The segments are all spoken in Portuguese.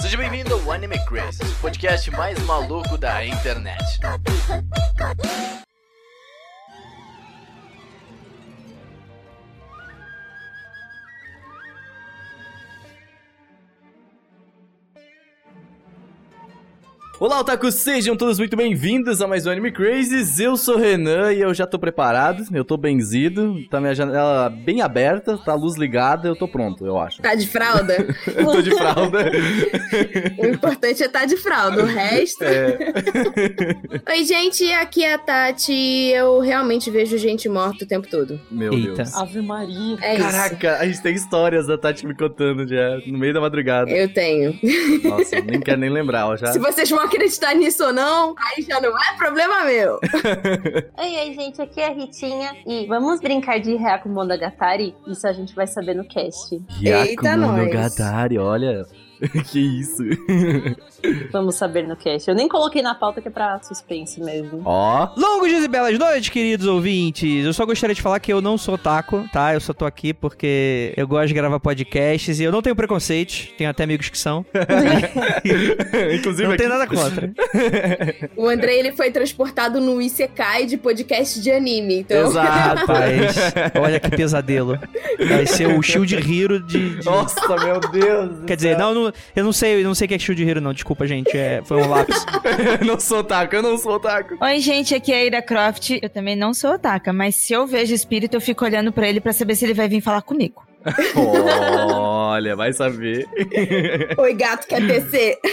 Seja bem-vindo ao Anime Crazy, o podcast mais maluco da internet. Olá, otakus! Sejam todos muito bem-vindos a mais um Anime Crazes. Eu sou o Renan e eu já tô preparado, eu tô benzido, tá minha janela bem aberta, tá a luz ligada, eu tô pronto, eu acho. Tá de fralda? Eu tô de fralda. o importante é estar tá de fralda, o resto. É. Oi, gente, aqui é a Tati. Eu realmente vejo gente morta o tempo todo. Meu Eita. Deus. Ave Maria. É Caraca, isso. a gente tem histórias da Tati me contando já, no meio da madrugada. Eu tenho. Nossa, nem quero nem lembrar, ó, já. Se vocês vão acreditar nisso ou não, aí já não é problema meu. oi, oi, gente, aqui é a Ritinha e vamos brincar de Hyaku Monogatari? Isso a gente vai saber no cast. Hyaku Eita, Monogatari, nós. olha. que isso? Vamos saber no cast. Eu nem coloquei na pauta que é pra suspense mesmo. Ó. Oh. Longos dias e belas noites, queridos ouvintes. Eu só gostaria de falar que eu não sou taco, tá? Eu só tô aqui porque eu gosto de gravar podcasts e eu não tenho preconceito. Tenho até amigos que são. Inclusive. Não tem nada contra. o André, ele foi transportado no Isekai de podcast de anime, então. Exato. Rapaz, olha que pesadelo. Vai ser o Shield Hero de. de... Nossa, meu Deus. Quer dizer, não, não, eu não sei, eu não sei o que é Shield Hero, não. Desculpa, gente. É, foi um lápis. eu não sou otaku, eu não sou otaku. Oi, gente, aqui é a Ira Croft. Eu também não sou otaka, mas se eu vejo espírito, eu fico olhando para ele para saber se ele vai vir falar comigo. Olha, vai saber. Oi, gato, quer descer?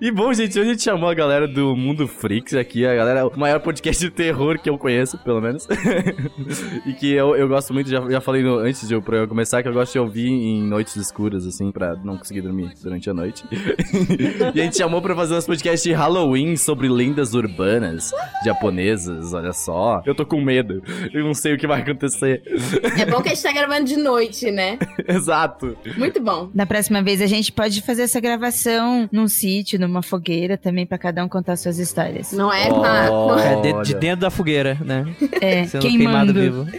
e bom, gente, hoje a gente chamou a galera do Mundo Freaks aqui, a galera, o maior podcast de terror que eu conheço, pelo menos. e que eu, eu gosto muito, já, já falei no, antes de eu começar, que eu gosto de ouvir em noites escuras, assim, pra não conseguir dormir durante a noite. e a gente chamou pra fazer uns podcasts de Halloween sobre lendas urbanas japonesas, olha só. Eu tô com medo, eu não sei o que vai acontecer. É bom que a gente tá gravando de noite, né? Exato. Muito bom. Da próxima vez a gente pode fazer essa gravação num sítio, numa fogueira também, pra cada um contar suas histórias. Não é? Não é de, de, dentro da fogueira, né? É, Sendo queimando. queimado vivo.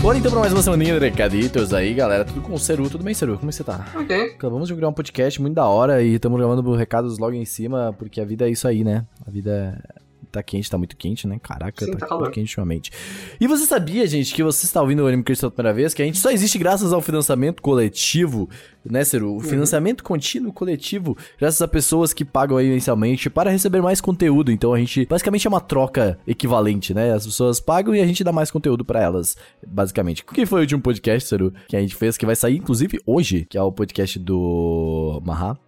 Bora então pra mais uma semaninha de recaditos aí, galera. Tudo com o Ceru, tudo bem, Ceru? Como você tá? Ok. Acabamos de gravar um podcast muito da hora e estamos gravando recados logo em cima, porque a vida é isso aí, né? A vida tá quente, tá muito quente, né? Caraca, Sim, tá, tá muito quente ultimamente. E você sabia, gente, que você está ouvindo o Anime Cast pela primeira vez, que a gente só existe graças ao financiamento coletivo, né, Ciro? O uhum. financiamento contínuo coletivo, graças a pessoas que pagam aí mensalmente para receber mais conteúdo. Então a gente, basicamente, é uma troca equivalente, né? As pessoas pagam e a gente dá mais conteúdo para elas, basicamente. Quem foi o último podcast, Ciro, que a gente fez, que vai sair, inclusive, hoje, que é o podcast do Maha?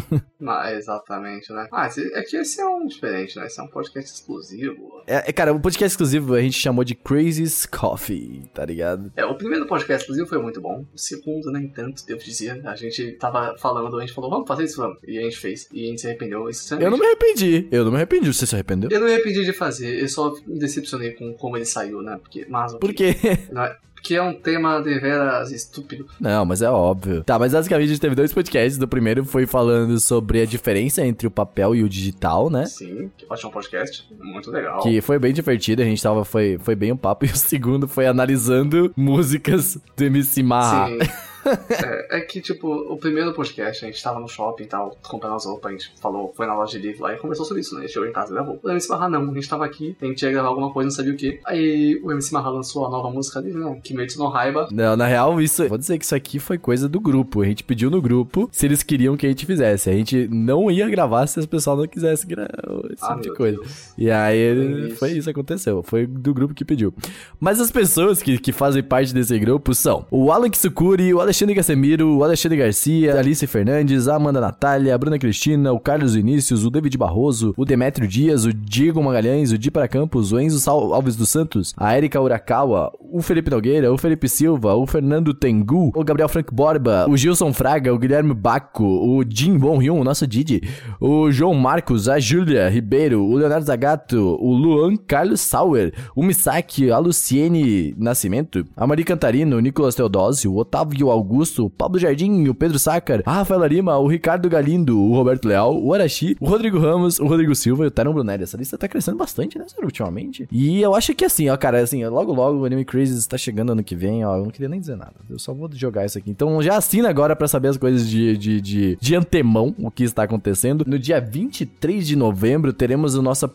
ah, exatamente, né? Ah, é que esse é um diferente, né? Esse é um podcast exclusivo. É, é, cara, o podcast exclusivo a gente chamou de Crazy's Coffee, tá ligado? É, o primeiro podcast exclusivo foi muito bom. O segundo, nem tanto, devo dizer. A gente tava falando, a gente falou, vamos fazer isso, vamos. E a gente fez. E a gente se arrependeu. Eu não me arrependi. Eu não me arrependi. Você se arrependeu? Eu não me arrependi de fazer. Eu só me decepcionei com como ele saiu, né? Porque, mas... Por quê? Não, é- que é um tema de veras estúpido. Não, mas é óbvio. Tá, mas basicamente a gente teve dois podcasts. O primeiro foi falando sobre a diferença entre o papel e o digital, né? Sim, que ser um podcast muito legal. Que foi bem divertido, a gente tava, foi, foi bem um papo. E o segundo foi analisando músicas do MC Marra. Sim. É, é, que, tipo, o primeiro podcast, a gente tava no shopping e tal, comprando as roupas, a gente falou, foi na loja de livro lá e conversou sobre isso, né? A gente chegou em casa e gravou. O MC Marra não, a gente tava aqui, a gente ia gravar alguma coisa, não sabia o que. Aí o MC Marra lançou a nova música dele, né? Kimetsu no Raiba. Não, na real, isso. Vou dizer que isso aqui foi coisa do grupo. A gente pediu no grupo se eles queriam que a gente fizesse. A gente não ia gravar se as pessoas não quisessem gravar esse ah, tipo de coisa. Deus. E aí isso. foi isso que aconteceu. Foi do grupo que pediu. Mas as pessoas que, que fazem parte desse grupo são o Alan Kisukuri, o Alexandre Casemiro, o Alexandre Garcia, Alice Fernandes, a Amanda Natália, a Bruna Cristina, o Carlos Vinícius, o David Barroso, o Demetrio Dias, o Diego Magalhães, o Di para Campos, o Enzo Alves dos Santos, a Erika Urakawa, o Felipe Nogueira, o Felipe Silva, o Fernando Tengu, o Gabriel Frank Borba, o Gilson Fraga, o Guilherme Baco, o Jim Bon Hyun, o nosso Didi, o João Marcos, a Júlia Ribeiro, o Leonardo Zagato, o Luan Carlos Sauer, o Misaki, a Luciene Nascimento, a Maria Cantarino, o Nicolas Teodósio, o Otávio Augusto, o Pablo Jardim, o Pedro Sácar, a Rafaela Lima, o Ricardo Galindo, o Roberto Leal, o Arashi, o Rodrigo Ramos, o Rodrigo Silva e o Taron Brunelli. Essa lista tá crescendo bastante, né, senhor, ultimamente. E eu acho que assim, ó, cara, assim, logo logo o Anime Está chegando ano que vem, ó, eu não queria nem dizer nada. Eu só vou jogar isso aqui. Então já assina agora para saber as coisas de, de, de, de antemão, o que está acontecendo. No dia 23 de novembro teremos a nossa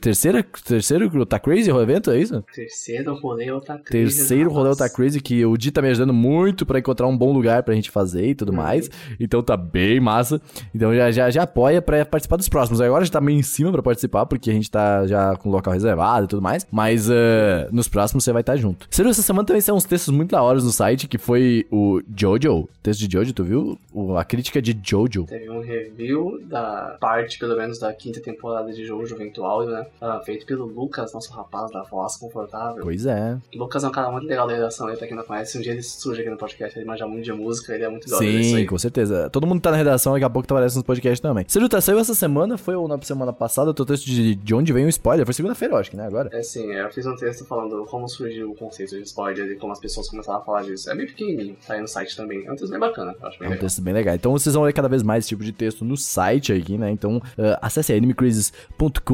terceira, terceiro Tá Crazy o evento, é isso? Terceiro rolê Tá Crazy. Terceiro rolê Tá Crazy, que o Di tá me ajudando muito pra encontrar um bom lugar pra gente fazer e tudo uhum. mais. Então tá bem massa. Então já, já, já apoia pra participar dos próximos. Agora já tá meio em cima pra participar, porque a gente tá já com o local reservado e tudo mais. Mas uh, nos próximos você vai estar tá junto. Sério, essa semana também são uns textos muito da hora no site, que foi o Jojo. Texto de Jojo, tu viu? O, a crítica de Jojo. Teve um review da parte, pelo menos, da quinta temporada de Jojo, vem muito áudio, né? Uh, feito pelo Lucas, nosso rapaz da voz confortável. Pois é. O Lucas é um cara muito legal da redação aí, pra quem não conhece. Um dia ele surge aqui no podcast, ele manja muito de música, ele é muito legal. Sim, com certeza. Todo mundo tá na redação, daqui a pouco tá aparece nos podcasts também. Você tá, saiu essa semana, foi ou na semana passada, o teu texto de, de onde vem o spoiler? Foi segunda-feira, eu acho que, né? Agora. É sim, eu fiz um texto falando como surgiu o conceito de spoiler e como as pessoas começaram a falar disso. É bem pequenininho, tá aí no site também. É um texto bem bacana, eu acho bem É um legal. texto bem legal. Então vocês vão ler cada vez mais esse tipo de texto no site aqui, né? Então uh, acesse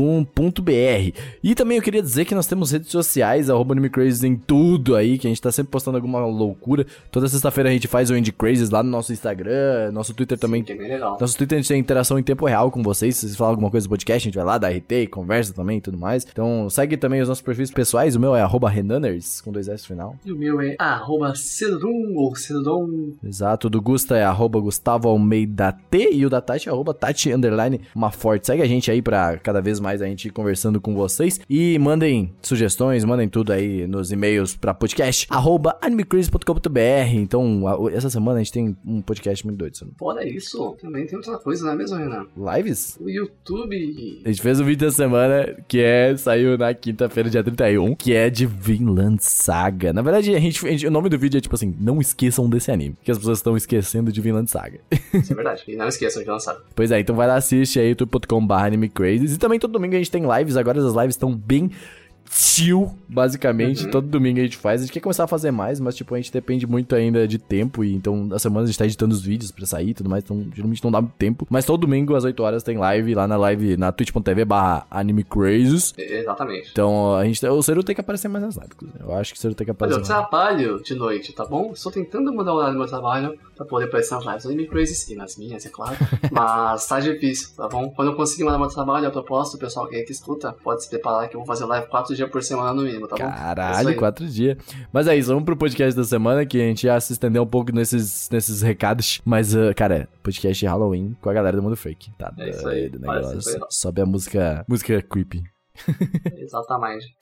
animecrazes.com.br e também eu queria dizer que nós temos redes sociais, arroba em tudo aí, que a gente tá sempre postando alguma loucura. Toda sexta-feira a gente faz o Indie Crazes lá no nosso Instagram, nosso Twitter também. Sim, é. Nosso Twitter a gente tem interação em tempo real com vocês. Se vocês falarem alguma coisa do podcast, a gente vai lá, dá RT, conversa também e tudo mais. Então segue também os nossos perfis pessoais. O meu é arroba Renaners, com dois S final. E o meu é arroba Cedrum, ou Cedrum. Exato, o do Gusta é arroba Gustavo Almeida T e o da Tati é arroba Tati Underline uma forte. Segue a gente aí pra cada vez mais a gente conversando com vocês. E mandem sugestões, mandem tudo aí nos e-mails pra podcast, arroba animecrazy.com.br. Então, essa semana a gente tem um podcast muito doido. Sabe? Fora isso, também tem outra coisa, não é mesmo, Renan? Lives? O YouTube. A gente fez um vídeo da semana que é, saiu na quinta-feira, dia 31, que é de Vinland Saga. Na verdade, a gente, a gente, o nome do vídeo é tipo assim, não esqueçam desse anime, que as pessoas estão esquecendo de Vinland Saga. Isso é verdade, e não esqueçam de Vinland Saga. Pois é, então vai lá, assiste aí, youtube.com.br animecrazes. E também todo domingo a gente tem lives, agora as lives estão bem chill, basicamente. Uhum. Todo domingo a gente faz. A gente quer começar a fazer mais, mas, tipo, a gente depende muito ainda de tempo. E então, na semana a gente tá editando os vídeos pra sair e tudo mais. Então, geralmente não dá muito tempo. Mas todo domingo, às 8 horas, tem live lá na live na twitch.tv barra animecrazes. Exatamente. Então, a gente, o Ciro tem que aparecer mais nas lives. Eu acho que o Ciro tem que aparecer. Olha, eu trabalho de noite, tá bom? Estou tentando mudar o horário do meu trabalho pra poder aparecer nas lives do Animecrazes e nas minhas, é claro. mas tá difícil, tá bom? Quando eu conseguir mandar meu trabalho, a propósito, o pessoal que escuta, pode se preparar que eu vou fazer live 4 dias por semana no mínimo, tá bom? Caralho, quatro dias. Mas é isso, vamos pro podcast da semana, que a gente já se estendeu um pouco nesses, nesses recados. Mas, uh, cara, podcast Halloween com a galera do Mundo Fake. Tá é isso aí, negócio. Sobe a música, música creepy. Exatamente.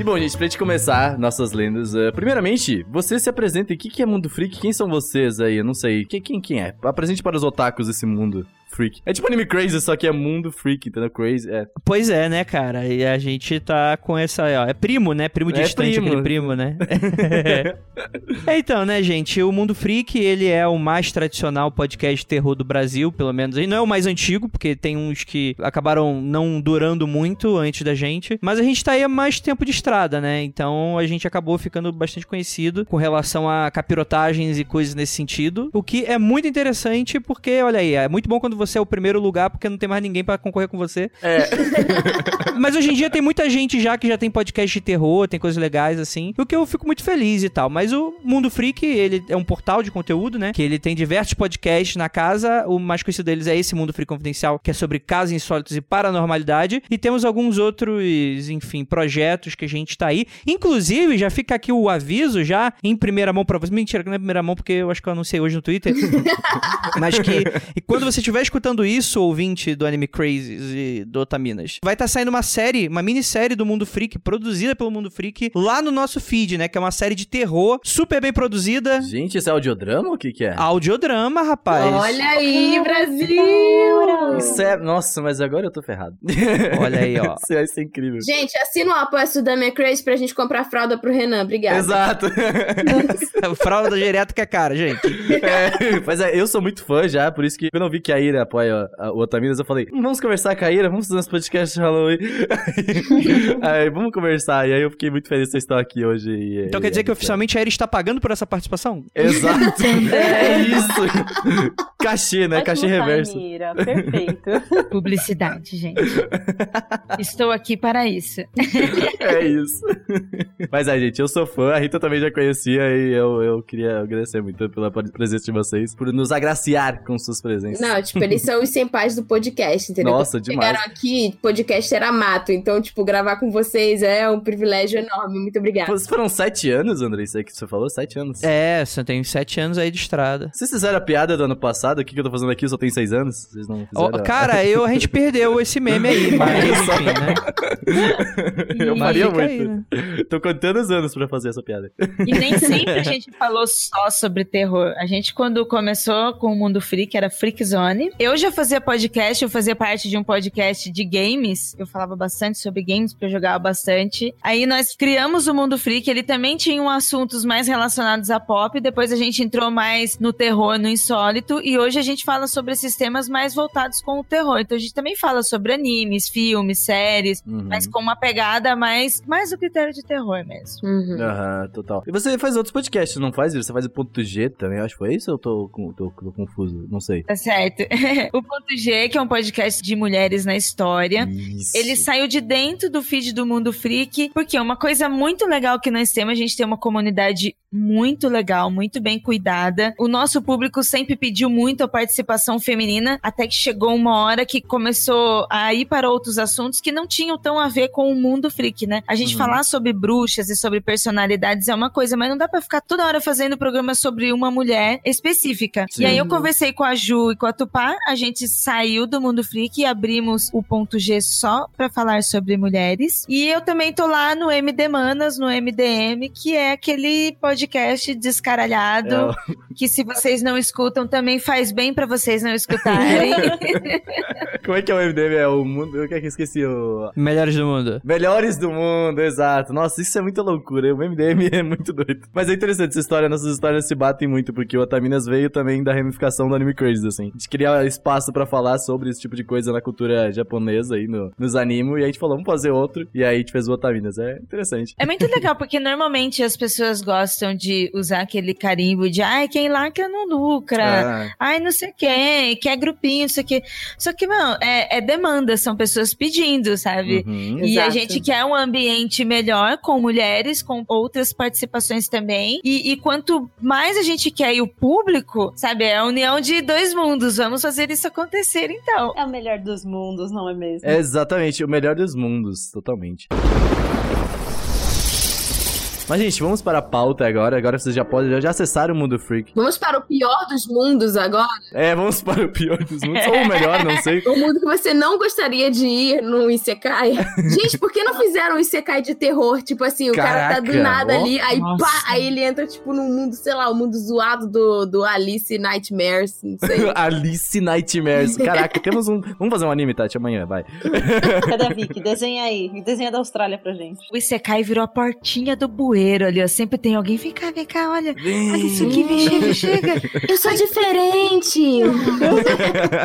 E bom, gente, pra gente começar nossas lendas, uh, primeiramente, você se apresenta. O que, que é Mundo Freak? Quem são vocês aí? Eu não sei. Quem, quem, quem é? Apresente para os otakus esse mundo freak. É tipo anime crazy, só que é mundo freak, entendeu? Crazy, é. Pois é, né, cara? E a gente tá com essa, ó, é primo, né? Primo é distante, primo. aquele primo, né? é, então, né, gente, o Mundo Freak, ele é o mais tradicional podcast de terror do Brasil, pelo menos. Ele não é o mais antigo, porque tem uns que acabaram não durando muito antes da gente, mas a gente tá aí há mais tempo de estrada, né? Então a gente acabou ficando bastante conhecido com relação a capirotagens e coisas nesse sentido, o que é muito interessante porque, olha aí, é muito bom quando você é o primeiro lugar porque não tem mais ninguém para concorrer com você. É. Mas hoje em dia tem muita gente já que já tem podcast de terror, tem coisas legais assim, o que eu fico muito feliz e tal. Mas o Mundo Freak, ele é um portal de conteúdo, né? Que ele tem diversos podcasts na casa. O mais conhecido deles é esse Mundo Freak Confidencial, que é sobre casos insólitos e paranormalidade. E temos alguns outros, enfim, projetos que a gente tá aí. Inclusive, já fica aqui o aviso já em primeira mão pra você. Mentira, que não é primeira mão, porque eu acho que eu anunciei hoje no Twitter. Mas que e quando você estiver escutando escutando isso, ouvinte do Anime Crazy e do Otaminas, vai estar tá saindo uma série, uma minissérie do Mundo Freak, produzida pelo Mundo Freak, lá no nosso feed, né? Que é uma série de terror, super bem produzida. Gente, isso é audiodrama ou o que que é? Audiodrama, rapaz. Olha aí, Brasil! Isso é... Nossa, mas agora eu tô ferrado. Olha aí, ó. isso, é, isso é incrível. Gente, assina o apoio da minha Crazy pra gente comprar fralda pro Renan. Obrigada. Exato. fralda geriátrica é cara, gente. É, mas é, eu sou muito fã já, por isso que quando eu vi que a Ira apoia o Otaminas, eu falei, hum, vamos conversar com a Ira, vamos fazer nosso podcast de Halloween. aí, vamos conversar. E aí eu fiquei muito feliz que vocês estão aqui hoje. E, então e, quer dizer que oficialmente a Ira está pagando por essa participação? Exato. é isso. Cachê, né? Cachê reverso. Ira. Perfeito. Publicidade, gente. Estou aqui para isso. é isso. Mas aí, gente, eu sou fã, a Rita também já conhecia e eu, eu queria agradecer muito pela presença de vocês, por nos agraciar com suas presenças. Não, tipo, eles são os senpais do podcast, entendeu? Nossa, Quando demais. Chegaram aqui, podcast era mato, então, tipo, gravar com vocês é um privilégio enorme. Muito obrigada. Foram sete anos, André, isso aí que você falou? Sete anos. É, você tem sete anos aí de estrada. Vocês fizeram a piada do ano passado? O que, que eu tô fazendo aqui? Eu só tenho seis anos? Vocês não fizeram? Oh, cara, eu, a gente perdeu esse meme aí, mas enfim, né? eu faria muito. Aí, né? Tô contando os anos pra fazer essa piada. E nem sempre a gente falou só sobre terror. A gente, quando começou com o Mundo Freak, era Freak Zone. Eu já fazia podcast, eu fazia parte de um podcast de games. Eu falava bastante sobre games, porque eu jogava bastante. Aí nós criamos o Mundo Freak, ele também tinha assuntos mais relacionados a pop. Depois a gente entrou mais no terror, no insólito. E hoje a gente fala sobre esses temas mais voltados com o terror. Então a gente também fala sobre animes, filmes, séries, uhum. mas com uma pegada mais, mais do critério de terror mesmo. Uhum. Aham, total. E você faz outros podcasts, não faz? Você faz o ponto G também, acho que foi isso ou eu tô, tô, tô confuso? Não sei. Tá certo. o ponto G, que é um podcast de mulheres na história, isso. ele saiu de dentro do feed do Mundo Freak, porque uma coisa muito legal que nós temos, a gente tem uma comunidade muito legal, muito bem cuidada. O nosso público sempre pediu muito a participação feminina, até que chegou uma hora que começou a ir para outros assuntos que não tinham tão a ver com o mundo freak, né? A gente uhum. falar sobre bruxas e sobre personalidades é uma coisa, mas não dá para ficar toda hora fazendo programa sobre uma mulher específica. Sim. E aí eu conversei com a Ju e com a Tupá, a gente saiu do mundo freak e abrimos o ponto G só para falar sobre mulheres. E eu também tô lá no MD Manas, no MDM, que é aquele podcast descaralhado, é. que se vocês não escutam também faz bem para vocês não escutarem. Como é que é o MDM? É o mundo, eu que esqueci o Melhores do mundo. Melhores do mundo, exato. Nossa, isso é muita loucura. O MDM é muito doido. Mas é interessante essa história, nossas histórias se batem muito, porque o Otaminas veio também da ramificação do Anime Crazy, assim. A gente queria espaço para falar sobre esse tipo de coisa na cultura japonesa aí, no, nos animes, e a gente falou, vamos fazer outro, e aí a gente fez o Otaminas. É interessante. É muito legal, porque normalmente as pessoas gostam de usar aquele carimbo de, ai, quem lacra não lucra, ah. ai, não sei quem, quer grupinho, não sei o que. Só que, mano, é, é demanda, são pessoas pedindo, sabe? Uhum. E Exato. a gente quer um ambiente melhor com mulheres, com outras participações também. E, e, quanto mais a gente quer e o público, sabe? É a união de dois mundos. Vamos fazer isso acontecer, então. É o melhor dos mundos, não é mesmo? É exatamente, o melhor dos mundos, totalmente. Mas, gente, vamos para a pauta agora. Agora vocês já podem já acessar o Mundo Freak. Vamos para o pior dos mundos agora? É, vamos para o pior dos mundos. Ou o melhor, não sei. O mundo que você não gostaria de ir no Isekai. gente, por que não fizeram um Isekai de terror? Tipo assim, o Caraca. cara tá do nada oh, ali, aí nossa. pá, aí ele entra, tipo, num mundo, sei lá, o um mundo zoado do, do Alice Nightmares, não sei. Alice Nightmares. Caraca, temos um... Vamos fazer um anime, Tati, amanhã, vai. Cadê a Vicky? Desenha aí. Desenha da Austrália pra gente. O Isekai virou a portinha do bueiro bueiro ali, ó. Sempre tem alguém. Vem cá, vem cá, olha. Vem. Olha isso aqui, vem, chega, chega. Eu sou diferente.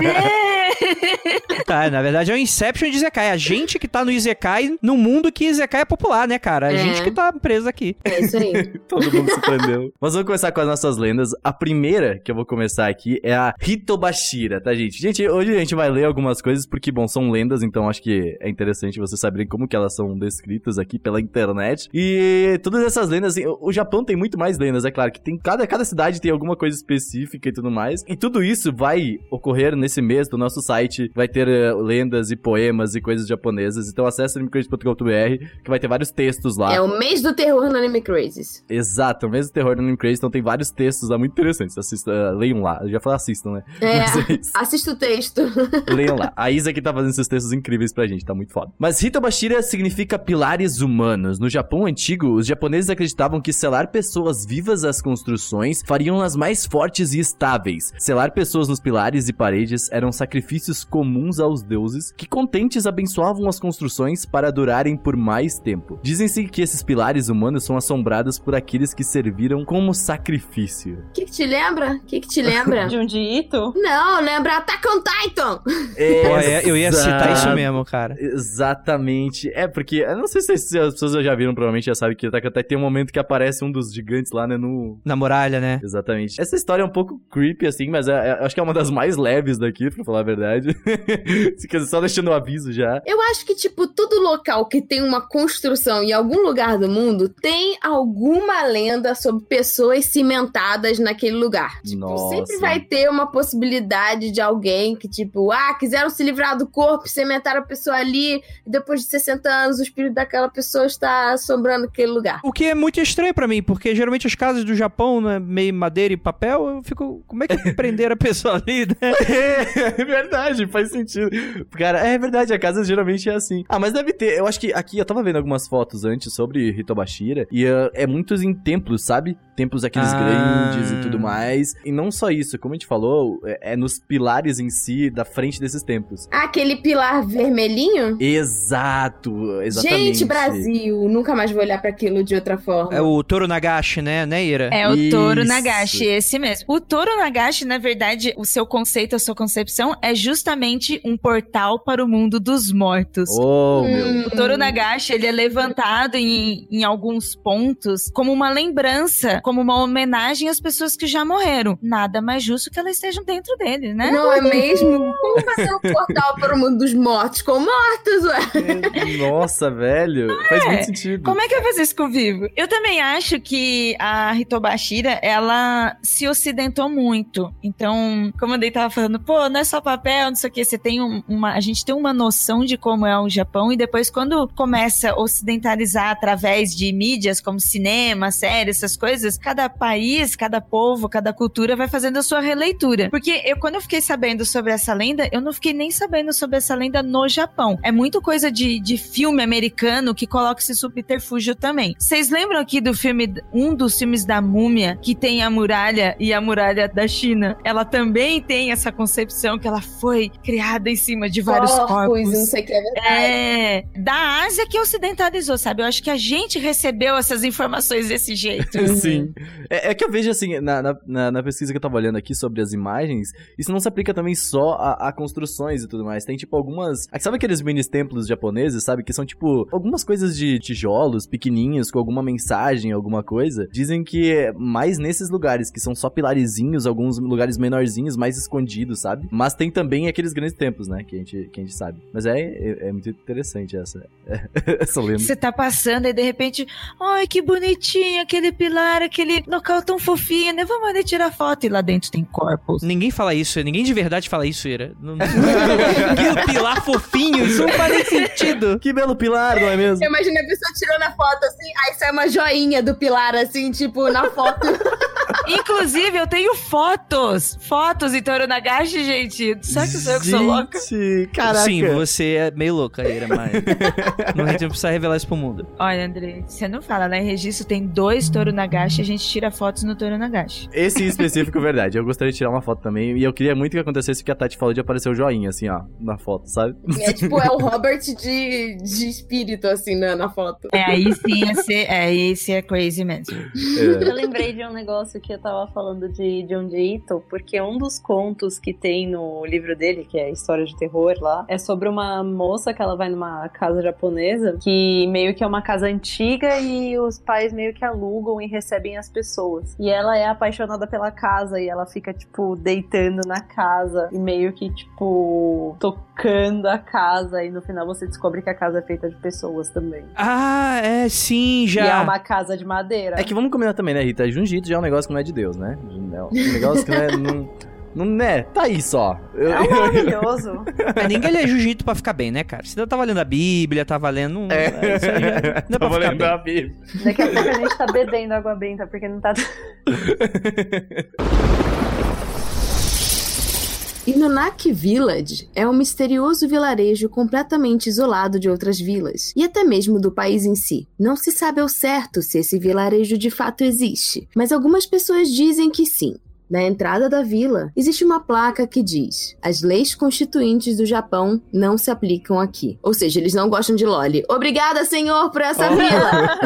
é. Tá, na verdade é o Inception de Izekai. A gente que tá no Izekai, no mundo que Izekai é popular, né, cara? A é. gente que tá preso aqui. É isso aí. Todo mundo se prendeu. Mas vamos começar com as nossas lendas. A primeira que eu vou começar aqui é a Hitobashira, tá, gente? Gente, hoje a gente vai ler algumas coisas porque, bom, são lendas, então acho que é interessante vocês saberem como que elas são descritas aqui pela internet. E todas essas lendas, assim, o Japão tem muito mais lendas, é claro, que tem cada, cada cidade tem alguma coisa específica e tudo mais. E tudo isso vai ocorrer nesse mês do nosso site vai ter uh, lendas e poemas e coisas japonesas. Então acesse animecrazy.com.br que vai ter vários textos lá. É o mês do terror no Anime Crazes. Exato, o mês do terror no Anime Crazy. Então tem vários textos lá muito interessantes. Assista, uh, leiam lá. Eu já falei assistam, né? É, é assista o texto. leiam lá. A Isa que tá fazendo esses textos incríveis pra gente, tá muito foda. Mas Hitobashira significa pilares humanos. No Japão antigo, os japoneses acreditavam que selar pessoas vivas às construções fariam-nas mais fortes e estáveis. Selar pessoas nos pilares e paredes eram sacrifícios comuns aos deuses, que contentes abençoavam as construções para durarem por mais tempo. Dizem-se que esses pilares humanos são assombrados por aqueles que serviram como sacrifício. O que, que, te lembra? O que, que te lembra? De um dito? Não, lembra Attack on Titan! É, eu ia citar isso mesmo, cara. Exatamente. É, porque, eu não sei se as pessoas já viram, provavelmente já sabem que Attack on Titan tem um momento que aparece um dos gigantes lá, né, no... Na muralha, né? Exatamente. Essa história é um pouco creepy, assim, mas é, é, acho que é uma das mais leves daqui, pra falar a verdade. Só deixando o um aviso já. Eu acho que, tipo, todo local que tem uma construção em algum lugar do mundo tem alguma lenda sobre pessoas cimentadas naquele lugar. Tipo, Nossa. sempre vai ter uma possibilidade de alguém que, tipo, ah, quiseram se livrar do corpo, cimentaram a pessoa ali, e depois de 60 anos o espírito daquela pessoa está assombrando aquele lugar. O que é muito estranho para mim, porque geralmente as casas do Japão, né, meio madeira e papel, eu fico, como é que prenderam a pessoa ali, né? é, é verdade, faz sentido. Cara, é verdade, a casa geralmente é assim. Ah, mas deve ter, eu acho que aqui, eu tava vendo algumas fotos antes sobre Hitobashira, e uh, é muitos em templos, sabe? Templos aqueles ah. grandes e tudo mais. E não só isso, como a gente falou, é, é nos pilares em si, da frente desses templos. Ah, aquele pilar vermelhinho? Exato, exatamente. Gente, Brasil, nunca mais vou olhar para aquilo de outra forma. É o Toro Nagashi, né, né, Ira? É o isso. Toro Nagashi, esse mesmo. O Toro Nagashi, na verdade, o seu conceito, a sua concepção é justamente um portal para o mundo dos mortos. Oh, hum. meu. O Toro Nagashi, ele é levantado em, em alguns pontos como uma lembrança, como uma homenagem às pessoas que já morreram. Nada mais justo que elas estejam dentro dele, né? Não é mesmo? Como fazer um portal para o mundo dos mortos com mortos, ué? Nossa, velho. É. Faz muito sentido. Como é que eu vou fazer isso com o Eu também acho que a Hitobashira, ela se ocidentou muito. Então, como a Dei tava falando, pô, não é só papel, não sei o que, você tem uma, a gente tem uma noção de como é o Japão e depois quando começa a ocidentalizar através de mídias como cinema, séries, essas coisas, cada país, cada povo, cada cultura vai fazendo a sua releitura. Porque eu quando eu fiquei sabendo sobre essa lenda, eu não fiquei nem sabendo sobre essa lenda no Japão. É muito coisa de, de filme americano que coloca esse subterfúgio também. Vocês lembram aqui do filme, um dos filmes da múmia, que tem a muralha e a muralha da China? Ela também tem essa concepção que ela foi criada em cima de vários corpos. corpos. Não sei o que é verdade. É, da Ásia que ocidentalizou, sabe? Eu acho que a gente recebeu essas informações desse jeito. Sim. É, é, que eu vejo, assim, na, na, na, pesquisa que eu tava olhando aqui sobre as imagens, isso não se aplica também só a, a construções e tudo mais. Tem, tipo, algumas... Sabe aqueles mini templos japoneses, sabe? Que são, tipo, algumas coisas de tijolos pequenininhos com alguma mensagem, alguma coisa. Dizem que é mais nesses lugares, que são só pilarezinhos, alguns lugares menorzinhos, mais escondidos, sabe? Mas tem também aqueles grandes templos, né? Que a gente, que a gente sabe. Mas é, é, é muito interessante essa, essa lenda. Você tá passando e de repente, ai, que bonitinho aquele pilar, aquele local tão fofinho, né? Vamos ali tirar foto e lá dentro tem corpos. Ninguém fala isso, ninguém de verdade fala isso, Ira. Não... que pilar fofinho, isso não faz sentido. Que belo pilar, não é mesmo? Eu imagino a pessoa tirando a foto assim, aí sai uma joinha do pilar, assim, tipo, na foto. Inclusive, eu tenho fotos. Fotos em Toro Nagashi, gente. Será que sou eu que sou louca? Caraca. Sim, você é meio louca, Ira, mas. não, a gente não precisa revelar isso pro mundo. Olha, André, você não fala, lá em registro tem dois Toro Nagashi, a gente tira fotos no Toro Nagashi. Esse em específico, verdade. Eu gostaria de tirar uma foto também. E eu queria muito que acontecesse o que a Tati falou de aparecer o joinha, assim, ó, na foto, sabe? É tipo, é o Robert de, de espírito, assim, na, na foto. É, aí sim, esse, é, esse é crazy mesmo. É. Eu lembrei de um negócio que eu tava falando de John Ito, porque um dos contos que tem no livro dele, que é História de Terror lá, é sobre uma moça que ela vai numa casa japonesa, que meio que é uma casa antiga e os pais meio que alugam e recebem as pessoas. E ela é apaixonada pela casa e ela fica, tipo, deitando na casa e meio que, tipo, tocando a casa e no final você descobre que a casa é feita de pessoas também. Ah, é, sim, já. E é uma casa de madeira. É que vamos combinar também, né, Rita? Junjito já é um negócio que não é de Deus, né? É um negócio que não é. Não... Não né? Tá aí só. É maravilhoso. Mas ninguém lê jiu-jitsu pra ficar bem, né, cara? Se não tá valendo a Bíblia, tá valendo. É. é isso aí já, não é tá valendo a Bíblia. Daqui a pouco a gente tá bebendo água benta, porque não tá. Inunak Village é um misterioso vilarejo completamente isolado de outras vilas, e até mesmo do país em si. Não se sabe ao certo se esse vilarejo de fato existe, mas algumas pessoas dizem que sim. Na entrada da vila, existe uma placa que diz: As leis constituintes do Japão não se aplicam aqui. Ou seja, eles não gostam de Loli. Obrigada, senhor, por essa oh. vila!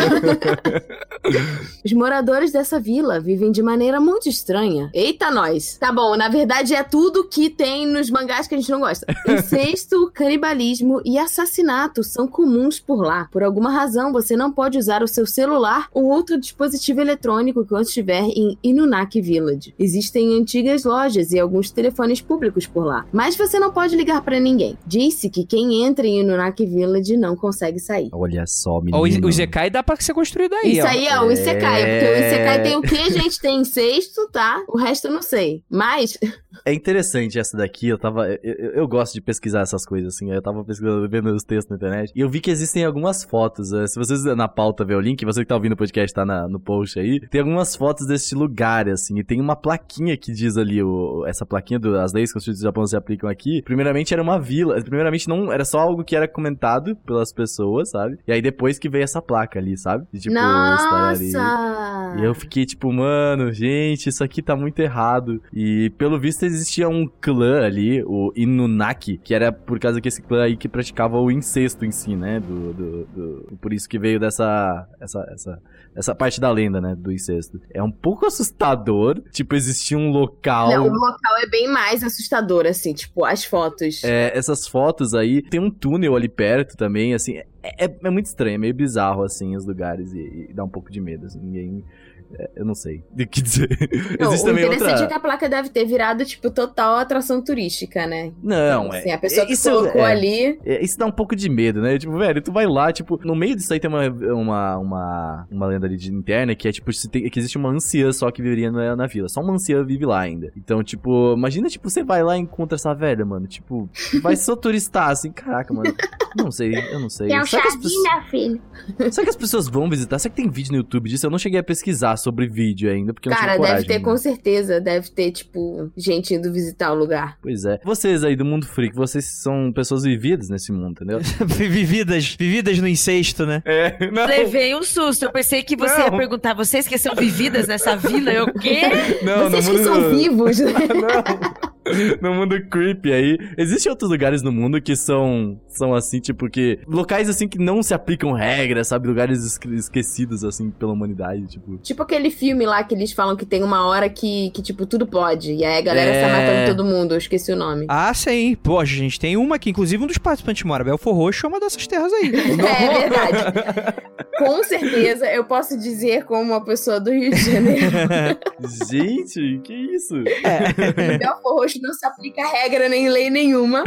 Os moradores dessa vila vivem de maneira muito estranha. Eita, nós! Tá bom, na verdade é tudo que tem nos mangás que a gente não gosta. Incesto, canibalismo e assassinato são comuns por lá. Por alguma razão, você não pode usar o seu celular ou outro dispositivo eletrônico quando estiver em Inunaki Village Existem antigas lojas e alguns telefones públicos por lá, mas você não pode ligar para ninguém. Disse que quem entra em Inunaki Village não consegue sair. Olha só, menino. O Isekai dá pra ser construído aí, Isso ó. aí é o Isekai, é... porque o Isekai tem o que a gente tem em sexto, tá? O resto eu não sei. Mas... É interessante essa daqui, eu tava. Eu, eu, gosto de pesquisar essas coisas, assim. Eu tava pesquisando, vendo os textos na internet. E eu vi que existem algumas fotos. Eh, se vocês na pauta ver o link, você que tá ouvindo o podcast tá na, no post aí, tem algumas fotos desse lugar, assim. E tem uma plaquinha que diz ali, o, essa plaquinha do, as leis constitucionais do Japão se aplicam aqui. Primeiramente era uma vila. Primeiramente não era só algo que era comentado pelas pessoas, sabe? E aí depois que veio essa placa ali, sabe? De, tipo, Nossa! E eu fiquei tipo, mano, gente, isso aqui tá muito errado. E pelo visto existia um clã ali, o Inunaki, que era por causa que esse clã aí que praticava o incesto em si, né? Do, do, do, por isso que veio dessa essa, essa, essa parte da lenda, né? Do incesto. É um pouco assustador. Tipo, existia um local. Não, o local é bem mais assustador, assim, tipo, as fotos. É, essas fotos aí. Tem um túnel ali perto também, assim. É, é, é muito estranho, é meio bizarro, assim, os lugares. E, e dá um pouco de medo, assim. Ninguém eu não sei o que dizer. Não, Existe o interessante outra... é que a placa deve ter virado, tipo, total atração turística, né? Não, então, assim, é. A pessoa que isso, colocou é, ali. É, isso dá um pouco de medo, né? Tipo, velho, tu vai lá, tipo, no meio disso aí tem uma, uma, uma, uma lenda ali de interna que é, tipo, tem, que existe uma anciã só que viveria na, na vila. Só uma anciã vive lá ainda. Então, tipo, imagina, tipo, você vai lá e encontra essa velha, mano. Tipo, vai só turistar, assim, caraca, mano. Não sei, eu não sei. É um chazinho, pessoas... filho. Será que as pessoas vão visitar? Será que tem vídeo no YouTube disso? Eu não cheguei a pesquisar sobre vídeo ainda, porque Cara, não deve ter, com certeza. Deve ter, tipo, gente indo visitar o lugar. Pois é. Vocês aí do mundo freak, vocês são pessoas vividas nesse mundo, entendeu? vividas, vividas no incesto, né? É, não. Levei um susto. Eu pensei que você não. ia perguntar, vocês que são vividas nessa vila? Eu, o quê? Não, vocês que mundo... são vivos, né? não. no mundo creepy aí. Existem outros lugares no mundo que são, são assim, tipo, que. Locais assim que não se aplicam regras, sabe? Lugares esquecidos, assim, pela humanidade, tipo. Tipo aquele filme lá que eles falam que tem uma hora que, que tipo, tudo pode. E aí a galera é... está matando todo mundo. Eu esqueci o nome. Ah, sim. Pô, a gente tem uma que, inclusive, um dos participantes mora. Belfor Roxo é uma dessas terras aí. é verdade. Com certeza, eu posso dizer como uma pessoa do Rio de Janeiro. gente, que isso? É. Belfor Roxo não se aplica regra nem lei nenhuma.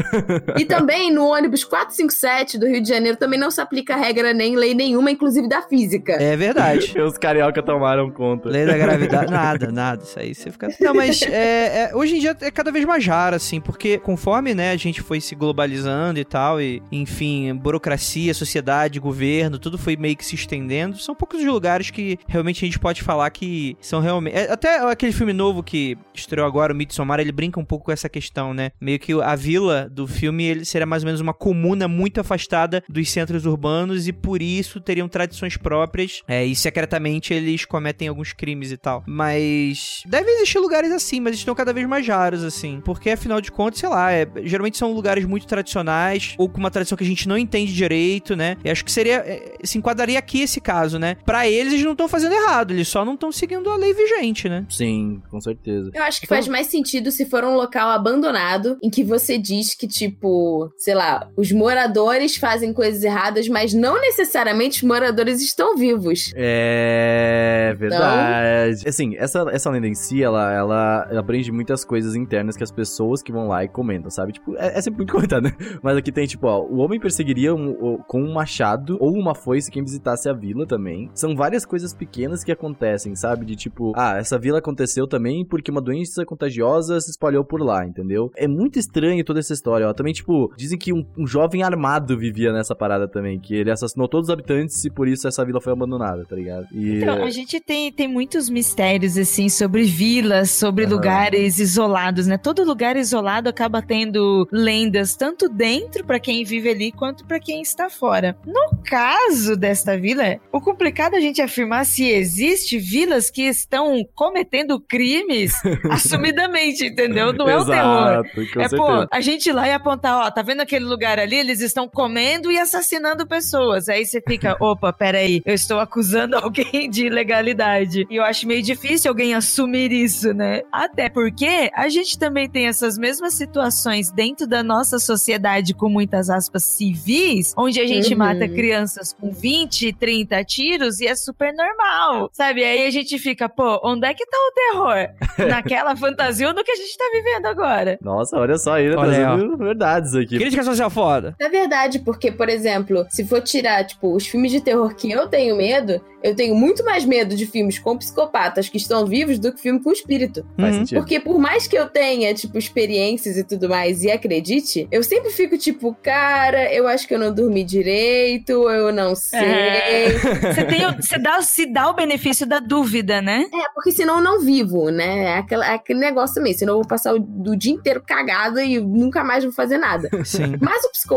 e também no ônibus 457 do Rio de Janeiro também não se aplica regra nem lei nenhuma, inclusive da física. É verdade. Os carioca tomaram conta. Lei da gravidade, nada, nada. Isso aí você fica. Não, mas é, é, hoje em dia é cada vez mais raro, assim, porque conforme né, a gente foi se globalizando e tal, e enfim, burocracia, sociedade, governo, tudo foi meio que se estendendo. São poucos os lugares que realmente a gente pode falar que são realmente. É, até aquele filme novo que estreou agora, o Midsommar, ele brinca um pouco com essa questão, né? Meio que a vila do filme ele seria mais ou menos uma comuna muito afastada dos centros urbanos e por isso teriam tradições próprias é, e secretamente eles cometem alguns crimes e tal. Mas deve existir lugares assim, mas estão cada vez mais raros, assim. Porque afinal de contas, sei lá, é, geralmente são lugares muito tradicionais ou com uma tradição que a gente não entende direito, né? E acho que seria. É, se enquadraria aqui esse caso, né? Para eles, eles não estão fazendo errado, eles só não estão seguindo a lei vigente, né? Sim, com certeza. Eu acho que então... faz mais sentido se for um local abandonado em que você diz que, tipo, sei lá, os os moradores fazem coisas erradas, mas não necessariamente os moradores estão vivos. É verdade. Então... Assim, essa, essa lenda em si, ela, ela, ela abrange muitas coisas internas que as pessoas que vão lá e comentam, sabe? Tipo, é, é sempre muito comentado, né? Mas aqui tem, tipo, ó, o homem perseguiria um, com um machado ou uma foice quem visitasse a vila também. São várias coisas pequenas que acontecem, sabe? De tipo, ah, essa vila aconteceu também porque uma doença contagiosa se espalhou por lá, entendeu? É muito estranho toda essa história, ó. Também, tipo, dizem que um, um jovem armado vivia nessa parada também, que ele assassinou todos os habitantes e por isso essa vila foi abandonada, tá ligado? E... Então, a gente tem, tem muitos mistérios, assim, sobre vilas, sobre uhum. lugares isolados, né? Todo lugar isolado acaba tendo lendas, tanto dentro para quem vive ali, quanto para quem está fora. No caso desta vila, o complicado é a gente afirmar se existe vilas que estão cometendo crimes assumidamente, entendeu? Não é o terror. É, pô, a gente ir lá e apontar, ó, tá vendo aquele lugar ali? Eles estão comendo e assassinando pessoas. Aí você fica, opa, peraí, eu estou acusando alguém de ilegalidade. E eu acho meio difícil alguém assumir isso, né? Até porque a gente também tem essas mesmas situações dentro da nossa sociedade, com muitas aspas, civis, onde a gente uhum. mata crianças com 20, 30 tiros e é super normal, sabe? Aí a gente fica, pô, onde é que tá o terror? Naquela fantasia ou no que a gente tá vivendo agora? Nossa, olha só, ele trazendo verdades aqui. Crítica social foda. É verdade, porque, por exemplo, se for tirar, tipo, os filmes de terror que eu tenho medo, eu tenho muito mais medo de filmes com psicopatas que estão vivos do que filme com espírito. Faz uhum. sentido. Porque por mais que eu tenha, tipo, experiências e tudo mais e acredite, eu sempre fico tipo, cara, eu acho que eu não dormi direito, eu não sei. É. Você, tem, você dá, se dá o benefício da dúvida, né? É, porque senão eu não vivo, né? É aquele, é aquele negócio também. Senão eu vou passar o, o dia inteiro cagada e nunca mais vou fazer nada. Sim. Mas o psicopata,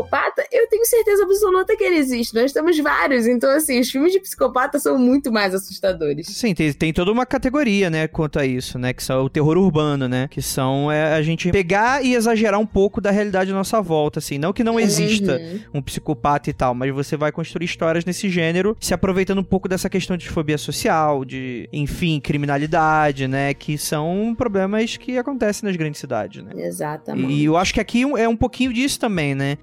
eu tenho certeza absoluta que ele existe. Nós temos vários. Então, assim, os filmes de psicopata são muito mais assustadores. Sim, tem, tem toda uma categoria, né, quanto a isso, né? Que são o terror urbano, né? Que são é, a gente pegar e exagerar um pouco da realidade à nossa volta, assim. Não que não exista uhum. um psicopata e tal, mas você vai construir histórias nesse gênero, se aproveitando um pouco dessa questão de fobia social, de, enfim, criminalidade, né? Que são problemas que acontecem nas grandes cidades, né? Exatamente. E eu acho que aqui é um pouquinho disso também, né?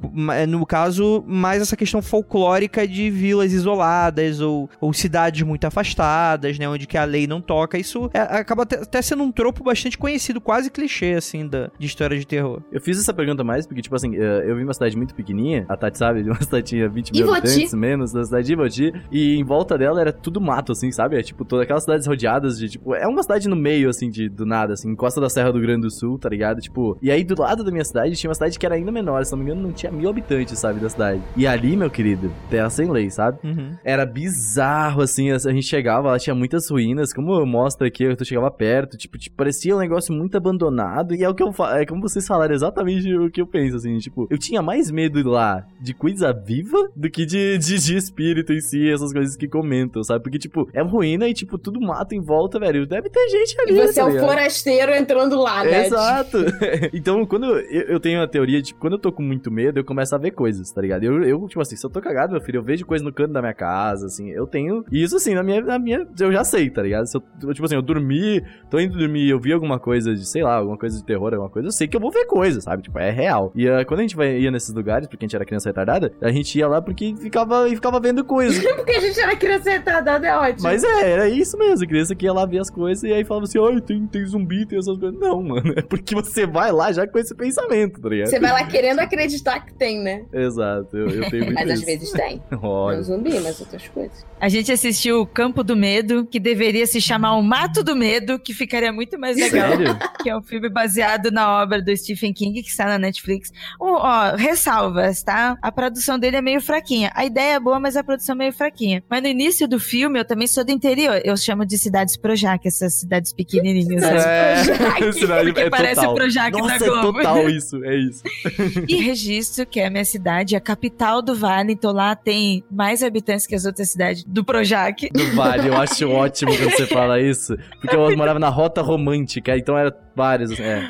No caso, mais essa questão folclórica de vilas isoladas ou, ou cidades muito afastadas, né? Onde que a lei não toca. Isso é, acaba até sendo um tropo bastante conhecido, quase clichê, assim, da, de história de terror. Eu fiz essa pergunta mais porque, tipo assim, eh, eu vim uma cidade muito pequenininha, a Tati sabe, de uma cidade 20 mil Ivoti. habitantes, menos, da cidade de Ivoti, e em volta dela era tudo mato, assim, sabe? É tipo, todas aquelas cidades rodeadas de, tipo, é uma cidade no meio, assim, de, do nada, assim, encosta da Serra do Grande do Sul, tá ligado? Tipo, e aí do lado da minha cidade tinha uma cidade que era ainda menor, se não me engano, não tinha mil habitantes, sabe, da cidade. E ali, meu querido, terra sem lei, sabe? Uhum. Era bizarro, assim, a gente chegava, lá tinha muitas ruínas, como mostra aqui, eu chegava perto, tipo, tipo, parecia um negócio muito abandonado, e é o que eu falo, é como vocês falaram exatamente o que eu penso, assim, tipo, eu tinha mais medo lá de coisa viva do que de, de, de espírito em si, essas coisas que comentam, sabe? Porque, tipo, é ruína e, tipo, tudo mato em volta, velho, deve ter gente ali. E você tá é o forasteiro entrando lá, né? Exato. então, quando eu, eu tenho a teoria de, tipo, quando eu tô com muito medo, eu começo a ver coisas, tá ligado? Eu, eu, tipo assim, se eu tô cagado, meu filho, eu vejo coisa no canto da minha casa, assim, eu tenho. E isso, assim, na minha, na minha. Eu já sei, tá ligado? Se eu, tipo assim, eu dormi, tô indo dormir, eu vi alguma coisa de, sei lá, alguma coisa de terror, alguma coisa, eu sei que eu vou ver coisa, sabe? Tipo, é real. E uh, quando a gente vai, ia nesses lugares, porque a gente era criança retardada, a gente ia lá porque ficava, e ficava vendo coisa. porque a gente era criança retardada, é ótimo. Mas é, era isso mesmo. Criança que ia lá ver as coisas e aí falava assim, ai, tem, tem zumbi, tem essas coisas. Não, mano, é porque você vai lá já com esse pensamento, tá ligado? Você vai lá querendo acreditar que tem, né? Exato, eu, eu tenho muito Mas isso. às vezes tem. Olha. Não zumbi, mas outras coisas. A gente assistiu o Campo do Medo, que deveria se chamar O Mato do Medo, que ficaria muito mais legal. Sério? Que é um filme baseado na obra do Stephen King, que está na Netflix. Oh, ó, ressalvas, tá? A produção dele é meio fraquinha. A ideia é boa, mas a produção é meio fraquinha. Mas no início do filme, eu também sou do interior. Eu chamo de cidades Projac, essas cidades pequenininhas. É, cidade, porque é parece total. o Projac Nossa, da Globo. é total isso, é isso. e registro, que é a minha cidade, a capital do Vale, então lá tem mais habitantes que as outras cidades do Projac. Do Vale, eu acho ótimo quando você fala isso, porque eu morava na Rota Romântica, então era vários, é.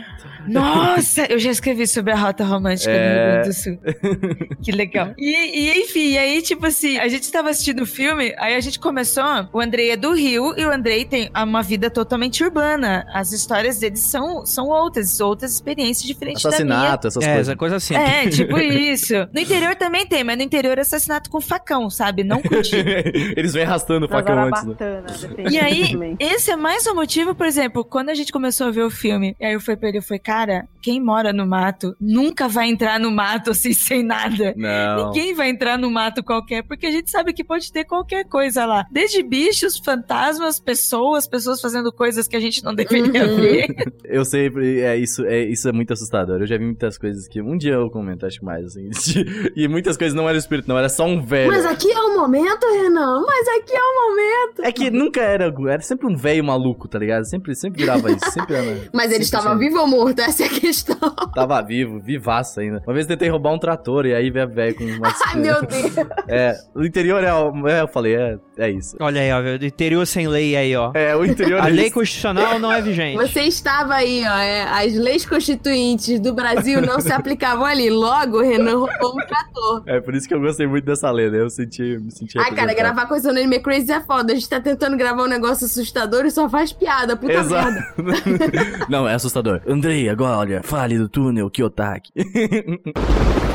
Nossa, eu já escrevi sobre a rota romântica é... no Rio Grande do Sul. que legal. E, e, enfim, aí, tipo assim, a gente tava assistindo o filme, aí a gente começou. O Andrei é do Rio e o Andrei tem uma vida totalmente urbana. As histórias deles são, são outras, outras experiências diferentes Assassinato, da essas é, coisas. Essa coisa assim. É, tipo Isso. No interior também tem, mas no interior é assassinato com facão, sabe? Não com tiro. Eles vêm arrastando o facão antes. Né? E aí, esse é mais um motivo, por exemplo, quando a gente começou a ver o filme, e aí eu fui pra ele e falei, cara, quem mora no mato nunca vai entrar no mato assim sem nada. Não. Ninguém vai entrar no mato qualquer, porque a gente sabe que pode ter qualquer coisa lá. Desde bichos, fantasmas, pessoas, pessoas fazendo coisas que a gente não deveria uhum. ver. Eu sempre, é isso, é isso é muito assustador. Eu já vi muitas coisas que um dia eu comento, acho mais assim. e muitas coisas não era espírito, não, era só um velho. Mas aqui é o momento, Renan. Mas aqui é o momento. É que nunca era, era sempre um velho maluco, tá ligado? Sempre, sempre virava isso, sempre era. Mas ele estava vivo ou morto? Essa é a questão. Tava vivo, vivaço ainda. Uma vez tentei roubar um trator e aí veio velho com uma. Ai, meu Deus. É, o interior é, é eu falei, é, é isso. Olha aí, ó, o interior sem lei aí, ó. É, o interior A é lei constitucional não é vigente. Você estava aí, ó, é, as leis constituintes do Brasil não se aplicavam ali. Logo, Renan roubou um trator. É, por isso que eu gostei muito dessa né? Eu senti, me senti Ai, cara, gravar com esse Anime Crazy é foda. A gente tá tentando gravar um negócio assustador e só faz piada, puta Exato. merda. não, é assustador. Andrei, agora, olha, fale do túnel Kiyotaki.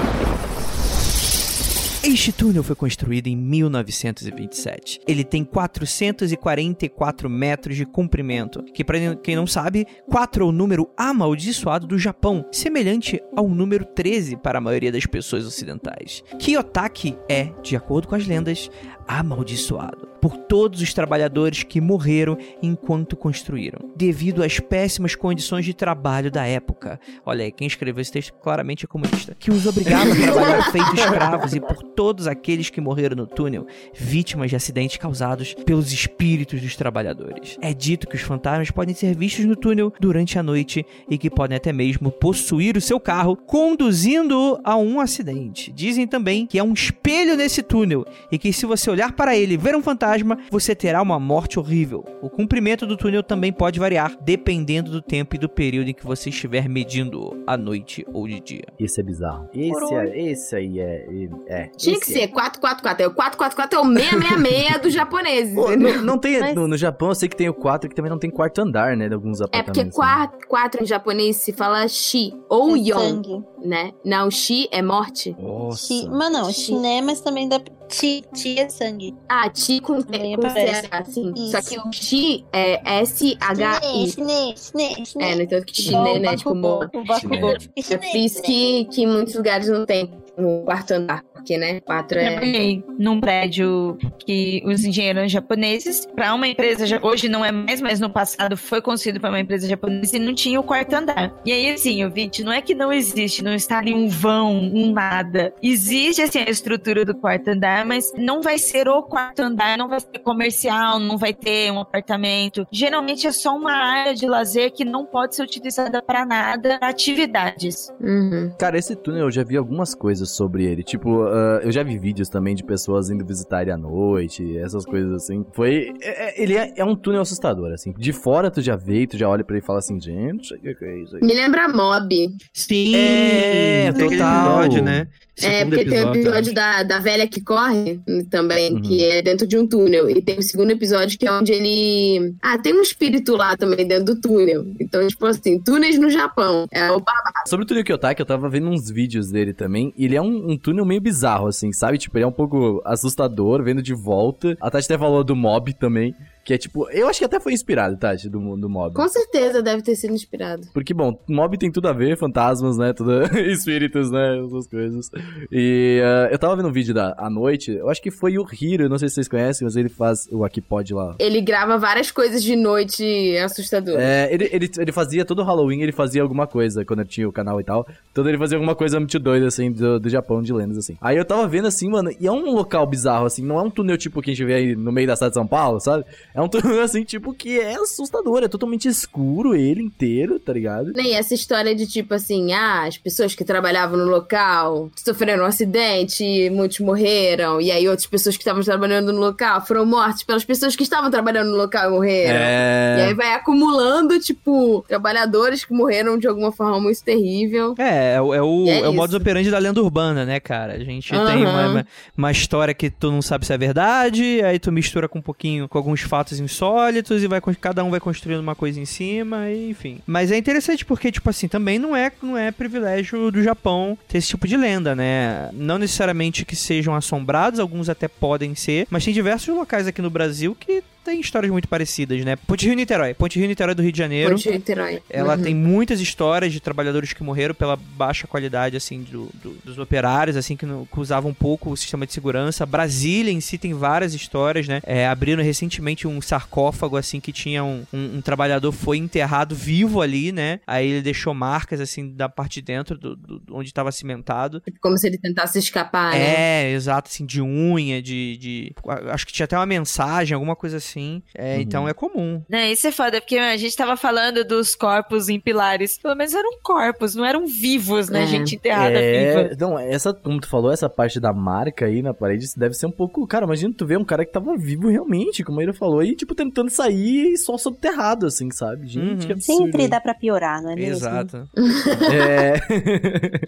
Este túnel foi construído em 1927. Ele tem 444 metros de comprimento, que para quem não sabe, 4 é o número amaldiçoado do Japão, semelhante ao número 13 para a maioria das pessoas ocidentais. Kiyotaki é, de acordo com as lendas, amaldiçoado por todos os trabalhadores que morreram enquanto construíram, devido às péssimas condições de trabalho da época. Olha aí, quem escreveu esse texto claramente é comunista, que os obrigava a trabalhar feito escravos e por todos aqueles que morreram no túnel, vítimas de acidentes causados pelos espíritos dos trabalhadores. É dito que os fantasmas podem ser vistos no túnel durante a noite e que podem até mesmo possuir o seu carro, conduzindo a um acidente. Dizem também que há um espelho nesse túnel e que se você olhar para ele e ver um fantasma, você terá uma morte horrível. O comprimento do túnel também pode variar, dependendo do tempo e do período em que você estiver medindo, à noite ou de dia. Isso é bizarro. Esse, é, esse aí é. é Tinha que ser 444. É o 444 é o 666 do japonês. não, não tem. Mas... No, no, Japão eu sei que tem o 4 que também não tem quarto andar, né? De alguns apartamentos. É porque 4, né? 4 em japonês se fala shi ou é. Né? Não, shi é morte. Nossa. Shi, mas não, shi, né? Mas também dá Chi, chi é sangue. Ah, chi com, Também com CH, assim. Só que o chi é S-H-I. Chinê, chinê, chinê. É, entanto que chinê, né? Tipo, boa. Eu fiz que, que em muitos lugares não tem no quarto andar porque, né? Quatro é. Trabalhei num prédio que os engenheiros japoneses, para uma empresa, hoje não é mais, mas no passado foi construído para uma empresa japonesa e não tinha o quarto andar. E aí, assim, o vídeo não é que não existe, não está ali um vão, um nada. Existe, assim, a estrutura do quarto andar, mas não vai ser o quarto andar, não vai ser comercial, não vai ter um apartamento. Geralmente é só uma área de lazer que não pode ser utilizada para nada, pra atividades. Uhum. Cara, esse túnel eu já vi algumas coisas sobre ele. Tipo, uh, eu já vi vídeos também de pessoas indo visitar ele à noite, essas coisas assim. Foi. É, é, ele é, é, um túnel assustador, assim. De fora tu já vê tu já olha pra ele e fala assim, gente, o que é isso aí? Me lembra Mob. Sim, é, total. Episódio, né? É, porque episódio, tem o episódio da, da velha que corre também, uhum. que é dentro de um túnel. E tem o segundo episódio que é onde ele. Ah, tem um espírito lá também dentro do túnel. Então, tipo assim, túneis no Japão. É o babado. Sobre o túnel Kyotaki, eu tava vendo uns vídeos dele também. E ele é um, um, túnel meio bizarro, assim, sabe? Tipo, ele é um pouco assustador, vendo de volta. A Tati até falou do mob também. Que é tipo, eu acho que até foi inspirado, Tati, do, do Mob. Com certeza deve ter sido inspirado. Porque, bom, Mob tem tudo a ver, fantasmas, né? Tudo, espíritos, né? Essas coisas. E uh, eu tava vendo um vídeo da à noite, eu acho que foi o Hiro, não sei se vocês conhecem, mas ele faz o Aqui Pode lá. Ele grava várias coisas de noite assustadoras. É, ele, ele, ele fazia todo Halloween, ele fazia alguma coisa quando tinha o canal e tal. Então ele fazia alguma coisa muito doida, assim, do, do Japão, de lendas, assim. Aí eu tava vendo assim, mano, e é um local bizarro, assim, não é um túnel tipo que a gente vê aí no meio da cidade de São Paulo, sabe? É um túnel assim, tipo que é assustador. É totalmente escuro ele inteiro, tá ligado? Nem essa história de tipo assim, ah, as pessoas que trabalhavam no local sofreram um acidente, muitos morreram, e aí outras pessoas que estavam trabalhando no local foram mortas pelas pessoas que estavam trabalhando no local e morreram. É... E aí vai acumulando, tipo, trabalhadores que morreram de alguma forma muito terrível. É, é, o, é o, é, é o modus operandi da lenda urbana, né, cara? A gente uhum. tem uma, uma, uma, história que tu não sabe se é verdade, aí tu mistura com um pouquinho, com alguns fatos fatos insólitos e vai cada um vai construindo uma coisa em cima, e, enfim. Mas é interessante porque, tipo assim, também não é, não é privilégio do Japão ter esse tipo de lenda, né? Não necessariamente que sejam assombrados, alguns até podem ser, mas tem diversos locais aqui no Brasil que tem histórias muito parecidas, né? Ponte Rio Niterói. Ponte Rio Niterói do Rio de Janeiro. Ponte Rio Niterói. Ela uhum. tem muitas histórias de trabalhadores que morreram pela baixa qualidade, assim, do, do, dos operários, assim, que, não, que, usavam um pouco o sistema de segurança. Brasília em si tem várias histórias, né? É, abriram recentemente um sarcófago, assim, que tinha um, um, um, trabalhador foi enterrado vivo ali, né? Aí ele deixou marcas, assim, da parte de dentro, do, do onde estava cimentado. Tipo, como se ele tentasse escapar, né? É, exato, assim, de unha, de, de... Acho que tinha até uma mensagem, alguma coisa assim assim. É, uhum. Então é comum. Né, isso é foda, porque a gente tava falando dos corpos em pilares. Pelo menos eram corpos, não eram vivos, né? É. Gente enterrada é... viva. Não, essa, como tu falou, essa parte da marca aí na parede deve ser um pouco. Cara, imagina tu ver um cara que tava vivo realmente, como ele falou, e tipo, tentando sair e só subterrado, assim, sabe? Gente, uhum. que absurdo. Sempre dá pra piorar, não é mesmo? Exato. é.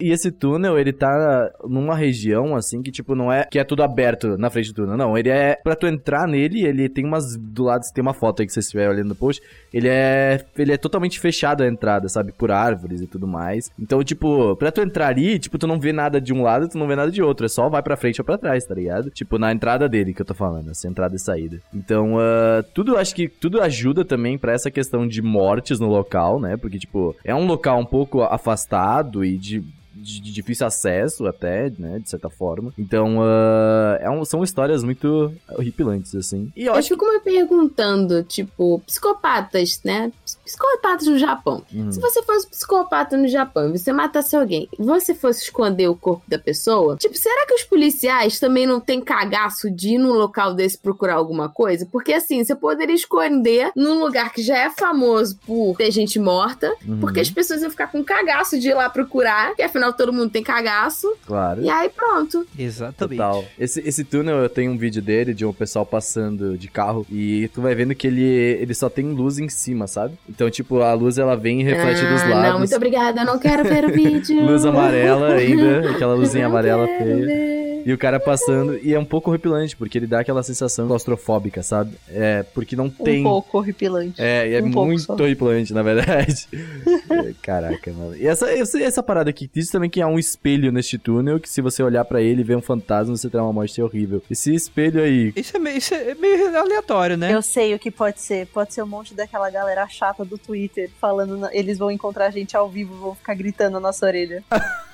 e esse túnel, ele tá numa região, assim, que tipo, não é que é tudo aberto na frente do túnel. Não, ele é. Pra tu entrar nele, ele tem umas do lado tem uma foto aí que você estiver olhando no post. Ele é, ele é totalmente fechado a entrada, sabe? Por árvores e tudo mais. Então, tipo, pra tu entrar ali, tipo, tu não vê nada de um lado, tu não vê nada de outro. É só vai pra frente ou pra trás, tá ligado? Tipo, na entrada dele que eu tô falando, essa entrada e saída. Então, uh, tudo, acho que tudo ajuda também para essa questão de mortes no local, né? Porque, tipo, é um local um pouco afastado e de de, de, difícil acesso até, né, de certa forma. Então, uh, é um, são histórias muito horripilantes, assim. E eu, eu fico que... me perguntando, tipo, psicopatas, né, psicopatas no Japão. Hum. Se você fosse psicopata no Japão e você matasse alguém, você fosse esconder o corpo da pessoa, tipo, será que os policiais também não têm cagaço de ir num local desse procurar alguma coisa? Porque, assim, você poderia esconder num lugar que já é famoso por ter gente morta, uhum. porque as pessoas iam ficar com cagaço de ir lá procurar, que afinal todo mundo tem cagaço. Claro. E aí pronto. Exatamente. Total. Esse, esse túnel, eu tenho um vídeo dele, de um pessoal passando de carro, e tu vai vendo que ele, ele só tem luz em cima, sabe? Então, tipo, a luz ela vem e reflete ah, dos lados. Não, muito obrigada, eu não quero ver o vídeo. luz amarela ainda, aquela luzinha amarela feia. Ver. E o cara passando, e é um pouco horripilante, porque ele dá aquela sensação claustrofóbica, sabe? É, porque não tem. Um pouco horripilante. É, é um muito horripilante, na verdade. É, caraca, mano. E essa, essa, essa parada aqui, diz também que há um espelho neste túnel, que se você olhar para ele e ver um fantasma, você terá uma morte horrível. Esse espelho aí. Isso é, meio, isso é meio aleatório, né? Eu sei o que pode ser. Pode ser um monte daquela galera chata do Twitter falando. Eles vão encontrar a gente ao vivo, vão ficar gritando na nossa orelha.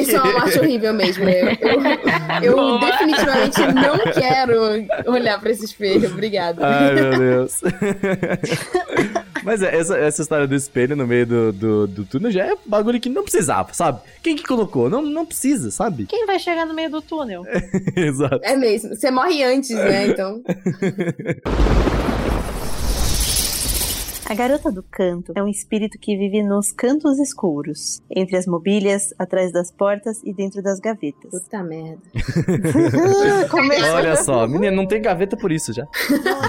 Isso é uma morte horrível mesmo. Eu, eu definitivamente não quero olhar pra esse espelho. Obrigada. Ai, meu Deus. Mas é, essa, essa história do espelho no meio do, do, do túnel já é bagulho que não precisava, sabe? Quem que colocou? Não, não precisa, sabe? Quem vai chegar no meio do túnel? Exato. É mesmo. Você morre antes, né? Então. A garota do canto é um espírito que vive nos cantos escuros, entre as mobílias, atrás das portas e dentro das gavetas. Puta merda. Olha só, menina, não tem gaveta por isso já.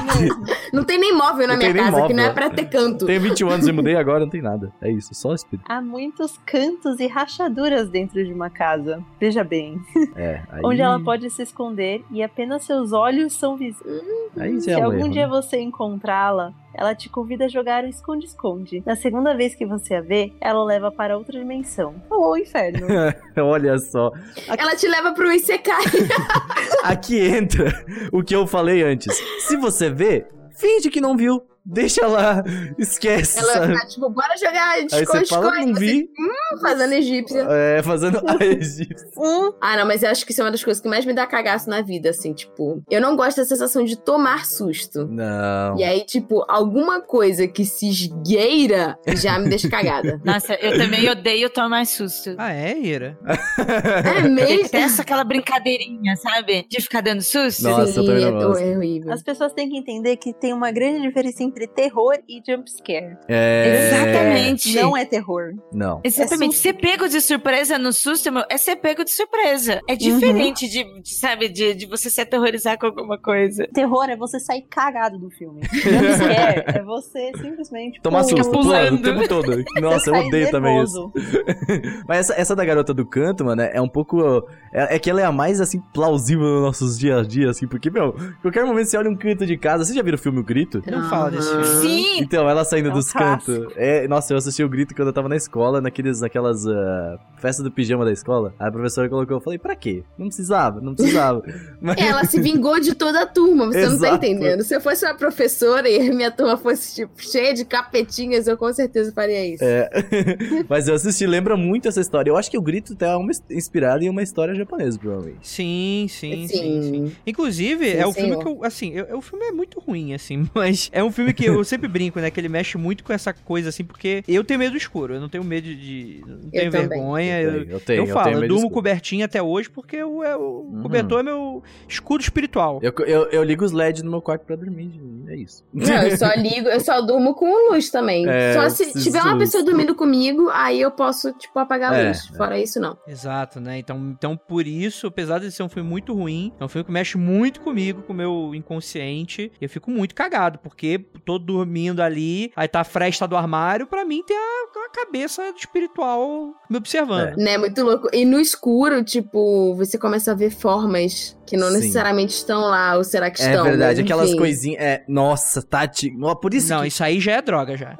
não tem nem móvel na não minha casa, móvel. que não é pra ter canto. Tenho 21 anos e mudei agora, não tem nada. É isso, só espírito. Há muitos cantos e rachaduras dentro de uma casa. Veja bem. É, aí... Onde ela pode se esconder e apenas seus olhos são visíveis. Aí Se é algum erro, dia né? você encontrá-la, ela te convida a jogar o esconde-esconde. Na segunda vez que você a vê, ela o leva para outra dimensão. Ou ao inferno. Olha só. Ela te leva pro Isekai. Aqui entra o que eu falei antes. Se você vê, finge que não viu deixa lá, esquece. Ela vai ficar, tipo, bora jogar esconde, esconde. Não vi. Hum, fazendo egípcia. É, fazendo a egípcia. Hum. Ah, não, mas eu acho que isso é uma das coisas que mais me dá cagaço na vida, assim, tipo, eu não gosto da sensação de tomar susto. Não. E aí, tipo, alguma coisa que se esgueira já me deixa cagada. Nossa, eu também odeio tomar susto. Ah, é, Ira? é mesmo? Essa aquela brincadeirinha, sabe? De ficar dando susto. Nossa, Sim, eu também não gosto. É horrível. As pessoas têm que entender que tem uma grande diferença entre terror e jumpscare. É... Exatamente. Não é terror. Não. Exatamente. É ser pego de surpresa no susto, meu, é ser pego de surpresa. É diferente uhum. de, de, sabe, de, de você se aterrorizar com alguma coisa. Terror é você sair cagado do filme. Jumpscare é você simplesmente... Tomar susto, pulando o tempo todo. Nossa, eu odeio também isso. Mas essa, essa da garota do canto, mano, é um pouco... É, é que ela é a mais, assim, plausível nos nossos dias a dia, assim, porque, meu, qualquer momento você olha um canto de casa. Você já viu o filme O Grito? Eu não falo desse filme. Sim! Então, ela saindo é um dos cantos. É, nossa, eu assisti o Grito quando eu tava na escola, naqueles, naquelas uh, festas do pijama da escola. Aí a professora colocou, eu falei, pra quê? Não precisava, não precisava. Mas... Ela se vingou de toda a turma, você Exato. não tá entendendo. Se eu fosse uma professora e a minha turma fosse, tipo, cheia de capetinhas, eu com certeza faria isso. É. Mas eu assisti, lembra muito essa história. Eu acho que o Grito tá uma, inspirado em uma história japonesa, provavelmente. Sim, sim, sim. sim, sim. Inclusive, sim, é o filme que eu, assim, eu, o filme é muito ruim, assim, mas é um filme que eu sempre brinco, né, que ele mexe muito com essa coisa, assim, porque eu tenho medo do escuro, eu não tenho medo de... não tenho eu vergonha. Eu, eu, tenho, eu, falo, eu, durmo cobertinho até hoje porque o, é, o uhum. cobertor é meu escudo espiritual. Eu, eu, eu ligo os LEDs no meu quarto pra dormir, é isso. Não, eu só ligo, eu só durmo com luz também. É, só se tiver uma pessoa dormindo comigo, aí eu posso, tipo, apagar a é, luz. É. Fora isso, não. Exato, né? Então, então, por isso, apesar de ser um filme muito ruim, é um filme que mexe muito comigo, com o meu inconsciente. Eu fico muito cagado, porque tô dormindo ali, aí tá a fresta do armário, pra mim tem a, a cabeça espiritual me observando. É. Né, muito louco. E no escuro, tipo, você começa a ver formas que não Sim. necessariamente estão lá, ou será que é estão? É verdade, mas, aquelas coisinhas. É, nossa, Tati. Por isso. Não, que... isso aí já é droga já.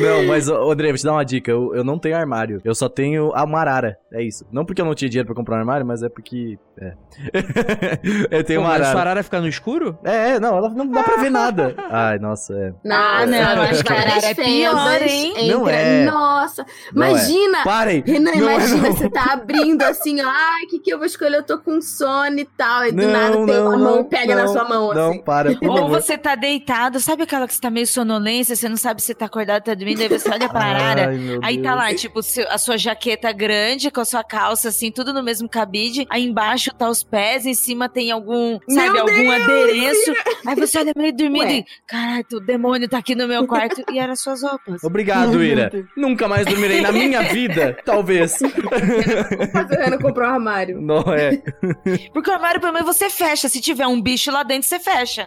não, mas, André, vou te dar uma dica. Eu, eu não tenho armário. Eu só tenho a Marara. É isso. Não porque eu não tinha dinheiro pra comprar um armário, mas é porque. É. eu tenho Pô, uma arara. Mas sua arara fica no escuro? É, é, não, ela não dá pra ver nada. Ai, nossa, é. Ah, não, eu acho que a arara é pior, hein? Não é. Nossa, não imagina. É. Parem. Renan, não imagina, é, você tá abrindo assim, ó. Ai, o que que eu vou escolher? Eu tô com sono e tal. E do não, nada tem uma mão e pega na sua mão, assim. Não, para, por Ou você tá deitado, sabe aquela que você tá meio sonolência, você não sabe se tá acordado, tá dormindo, aí você olha pra arara. Ai, aí tá lá, tipo, a sua jaqueta grande, com a sua calça, assim, tudo no mesmo cabide. Aí embaixo tá os pés, em cima tem algum, sabe, meu algum Deus, adereço. Aí você olha meio dormindo Ué. e, caralho, o demônio tá aqui no meu quarto. e eram suas roupas. Obrigado, Ira. Nunca mais dormirei na minha vida, talvez. Fazendo comprar um armário. Não é. Porque o armário, pelo menos, você fecha. Se tiver um bicho lá dentro, você fecha.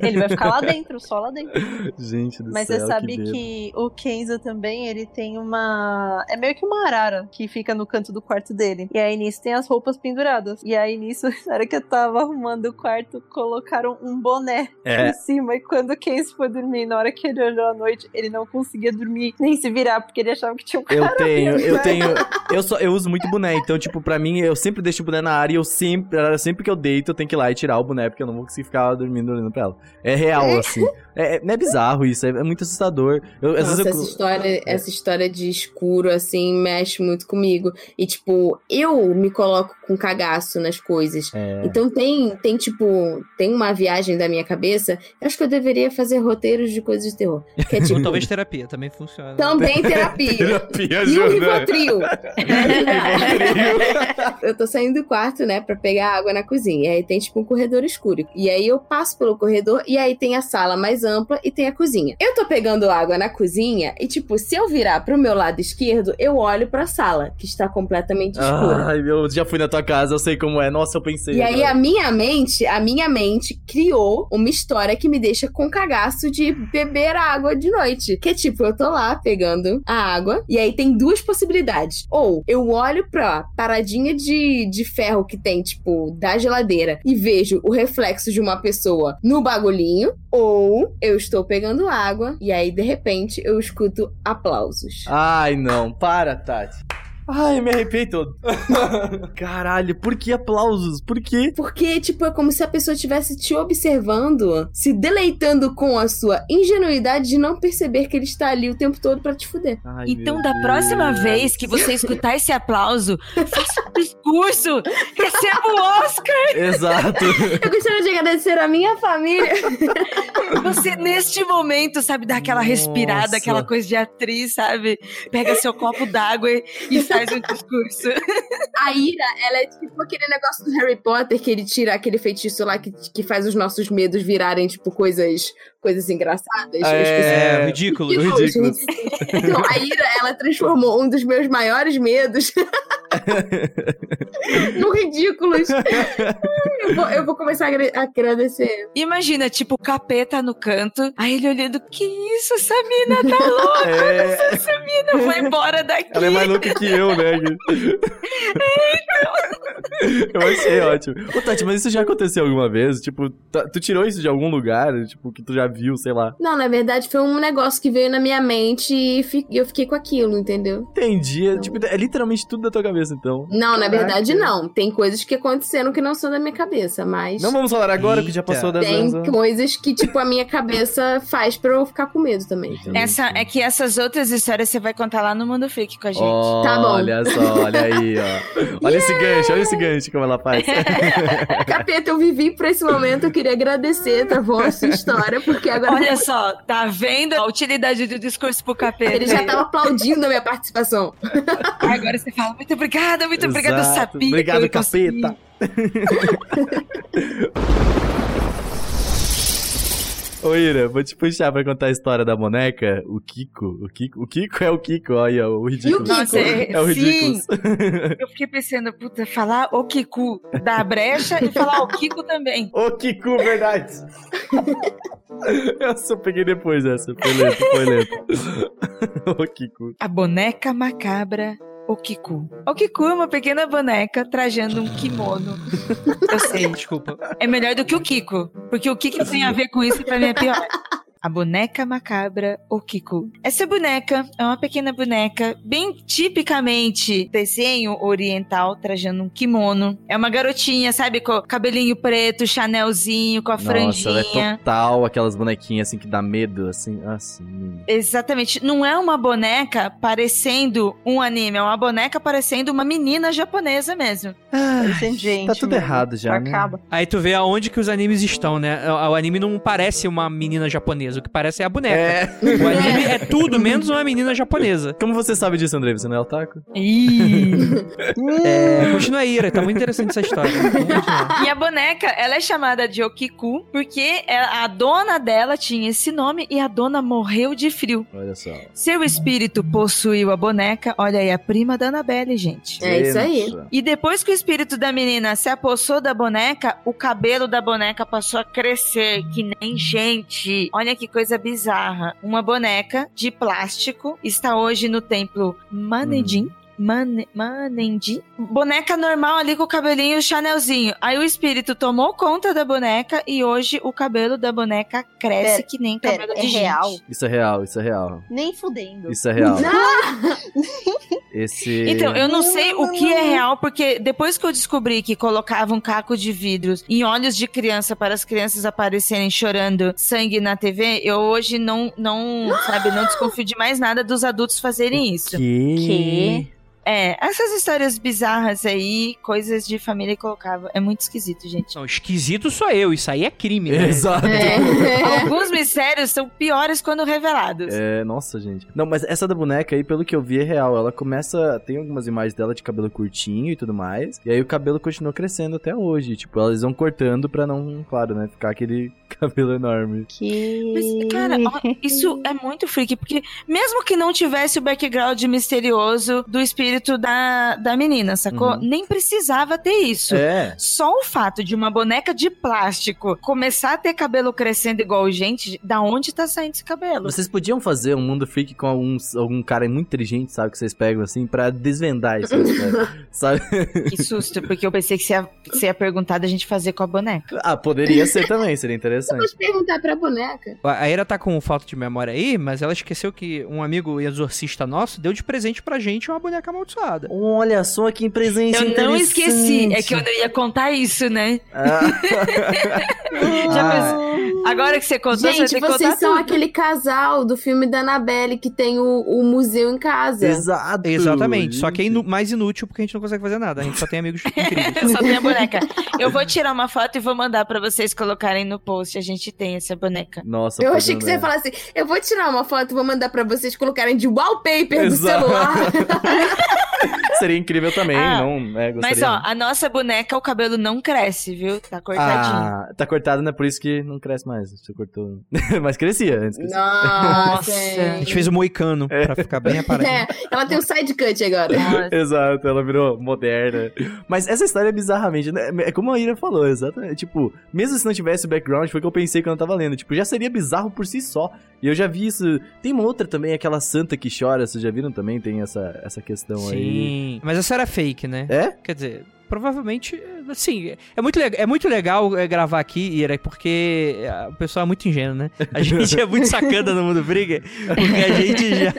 Ele vai ficar lá dentro, só lá dentro. Gente do Mas céu, você sabe que, que, o Kenzo também, ele tem uma... É meio que uma arara que fica no canto do quarto dele. E aí, nisso, tem as roupas penduradas. E aí, nisso, na hora que eu tava arrumando o quarto, colocaram um boné é. em cima. E quando o Kenzo foi dormir, na hora que ele olhou à noite, ele não conseguia dormir, nem se virar, porque ele achava que tinha um cara Eu tenho, eu tenho... Eu, só, eu uso muito boné, então, tipo, pra mim, eu sempre deixo o boné na área e eu sempre, sempre que eu deito, eu tenho que ir lá e tirar o boné, porque eu não vou conseguir ficar dormindo olhando pra ela. É real, é. assim. É, é, é bizarro isso, é, é muito assustador. Eu, Nossa, eu... essa, história, essa história de escuro, assim, mexe muito comigo. E, tipo, eu me coloco com cagaço nas coisas. É. Então tem, tem, tipo, tem uma viagem da minha cabeça. Eu acho que eu deveria fazer roteiros de coisas de terror. Que é, tipo, Ou talvez terapia, também funciona. Também terapia. terapia e o Rivotril. eu tô saindo do quarto, né, pra pegar água na cozinha. E aí tem, tipo, um corredor escuro. E aí eu passo pelo corredor e aí tem a sala mais ampla e tem a cozinha. Eu tô pegando água na cozinha e, tipo, se eu virar pro meu lado esquerdo, eu olho pra sala, que está completamente escura. Ai, eu já fui na tua casa, eu sei como é. Nossa, eu pensei. E aí a minha mente, a minha mente criou uma história que me deixa com cagaço de beber água de noite. Que tipo, eu tô lá pegando a água e aí tem duas possibilidades. Ou eu olho pra paradinha de, de ferro que tem, tipo, da geladeira e vejo o reflexo de uma pessoa no bagulhinho, ou eu estou pegando água e aí de repente eu escuto aplausos. Ai, não, para, Tati. Ai, me arrepiei todo. Caralho, por que aplausos? Por quê? Porque, tipo, é como se a pessoa estivesse te observando, se deleitando com a sua ingenuidade de não perceber que ele está ali o tempo todo para te fuder. Ai, então, da Deus. próxima vez que você escutar esse aplauso, faça um discurso, receba o Oscar. Exato. Eu gostaria de agradecer a minha família. você, neste momento, sabe, dá aquela respirada, aquela coisa de atriz, sabe? Pega seu copo d'água e, e faz um discurso. A Ira, ela é tipo aquele negócio do Harry Potter que ele tira aquele feitiço lá que, que faz os nossos medos virarem, tipo, coisas coisas engraçadas. É, é ridículo, ridículo. Então, a Ira, ela transformou um dos meus maiores medos no ridículos. Eu vou, eu vou começar a agradecer. Imagina, tipo, o capeta no canto, aí ele olhando, que isso, essa mina tá louca, é... essa mina foi embora daqui. Ela é mais louca que eu, né? é, então. Eu achei ótimo. Ô, Tati, mas isso já aconteceu alguma vez? Tipo, tu tirou isso de algum lugar? Tipo, que tu já viu, sei lá. Não, na verdade foi um negócio que veio na minha mente e eu fiquei com aquilo, entendeu? Entendi. É, tipo, é literalmente tudo da tua cabeça, então. Não, na verdade não. Tem coisas que aconteceram que não são da minha cabeça, mas. Não vamos falar agora, Eita. que já passou das Tem anos. coisas que, tipo, a minha cabeça faz pra eu ficar com medo também. Essa, é que essas outras histórias você vai contar lá no Mundo Freak com a gente. Oh, tá bom. Olha só, olha aí, ó. Olha yeah! esse gancho, olha esse gancho como ela faz. Capeta, eu vivi pra esse momento, eu queria agradecer, tá bom, a sua história, porque agora Olha só, tá vendo a utilidade do discurso pro capeta? Ele já tava aplaudindo a minha participação. Agora você fala, muito obrigada, muito obrigada, eu sabia. Obrigado, capeta. Ô Ira, vou te puxar pra contar a história da boneca. O Kiko. O Kiko, o Kiko é o Kiko, olha, o ridículo. E o Kiko? é o ridículo. Eu fiquei pensando, puta, falar o Kiko da brecha e falar o Kiko também. O Kiko, verdade. Eu só peguei depois essa. Foi lento, foi lento. o Kiko. A boneca macabra o Kiku. O Kiku é uma pequena boneca trajando um kimono. Eu sei. Desculpa. É melhor do que o Kiko. Porque o que tem a ver com isso pra mim é pior a boneca macabra Okiko. Essa boneca é uma pequena boneca bem tipicamente desenho oriental, trajando um kimono. É uma garotinha, sabe, com cabelinho preto, chanelzinho, com a Nossa, franjinha. Ela é total aquelas bonequinhas assim que dá medo, assim, assim. Exatamente. Não é uma boneca parecendo um anime, é uma boneca parecendo uma menina japonesa mesmo. Ah, gente. Tá tudo mesmo. errado já. Né? Acaba. Aí tu vê aonde que os animes estão, né? O anime não parece uma menina japonesa o que parece é a boneca. É. O anime é tudo menos uma menina japonesa. Como você sabe disso, André? Você não é otaku? é, continua aí, Ira. Tá muito interessante essa história. E a boneca, ela é chamada de Okiku porque a dona dela tinha esse nome e a dona morreu de frio. Olha só. Seu espírito possuiu a boneca. Olha aí, a prima da Annabelle, gente. É isso aí. E depois que o espírito da menina se apossou da boneca, o cabelo da boneca passou a crescer, que nem gente. Olha que que coisa bizarra. Uma boneca de plástico está hoje no templo Manedin. Hum. Man Manendi. Boneca normal ali com o cabelinho Chanelzinho. Aí o espírito tomou conta da boneca e hoje o cabelo da boneca cresce pera, que nem pera, cabelo de é gente. real? Isso é real, isso é real. Nem fudendo. Isso é real. Esse... Então, eu não sei o que é real, porque depois que eu descobri que colocavam um caco de vidros em olhos de criança para as crianças aparecerem chorando sangue na TV, eu hoje não, não sabe, não desconfio de mais nada dos adultos fazerem isso. Que? que? É, essas histórias bizarras aí, coisas de família que colocava. É muito esquisito, gente. Não, esquisito sou eu, isso aí é crime, né? Exato. É. Alguns mistérios são piores quando revelados. É, nossa, gente. Não, mas essa da boneca aí, pelo que eu vi, é real. Ela começa. Tem algumas imagens dela de cabelo curtinho e tudo mais. E aí o cabelo continua crescendo até hoje. Tipo, elas vão cortando pra não, claro, né? Ficar aquele cabelo enorme. Que. Mas, cara, isso é muito freak, porque mesmo que não tivesse o background misterioso do espírito espírito da, da menina, sacou? Uhum. Nem precisava ter isso. É. Só o fato de uma boneca de plástico começar a ter cabelo crescendo igual gente, da onde tá saindo esse cabelo? Vocês podiam fazer um mundo freak com algum, algum cara muito inteligente, sabe? Que vocês pegam assim, pra desvendar isso, sabe? Que susto, porque eu pensei que você ia, você ia perguntar da gente fazer com a boneca. Ah, poderia ser também, seria interessante. Vamos perguntar pra boneca. A Ira tá com falta de memória aí, mas ela esqueceu que um amigo exorcista nosso deu de presente pra gente uma boneca maldita amaldiçoada. Olha só que presença Eu não esqueci, é que eu não ia contar isso, né? Ah. Já ah. Agora que você contou, Gente, você vocês são tudo. aquele casal do filme da Annabelle que tem o, o museu em casa. Exato. Exatamente. Só que é mais inútil porque a gente não consegue fazer nada. A gente só tem amigos incríveis. só tenho a boneca. Eu vou tirar uma foto e vou mandar para vocês colocarem no post. A gente tem essa boneca. Nossa, Eu achei que você ia falar assim: eu vou tirar uma foto e vou mandar para vocês colocarem de wallpaper Exato. do celular. Seria incrível também, ah, não, é, Mas ó, a nossa boneca, o cabelo não cresce, viu? Tá cortadinho. Ah, tá cortado, né? Por isso que não cresce mais. Você cortou. Mas crescia antes. Crescia. Nossa. A gente fez o um moicano é. pra ficar bem aparente. É, ela tem um side cut agora. Exato, ela virou moderna. Mas essa história é bizarramente, né? É como a Ira falou, exatamente. Tipo, mesmo se não tivesse o background, foi o que eu pensei quando eu tava lendo. Tipo, já seria bizarro por si só. E eu já vi isso. Tem uma outra também, aquela santa que chora, vocês já viram também? Tem essa, essa questão Sim. aí. Mas essa era fake, né? É? Quer dizer, provavelmente, assim, é muito, é muito legal é, gravar aqui, Ira, porque o pessoal é muito ingênuo, né? A gente é muito sacana no mundo briga, porque a gente já.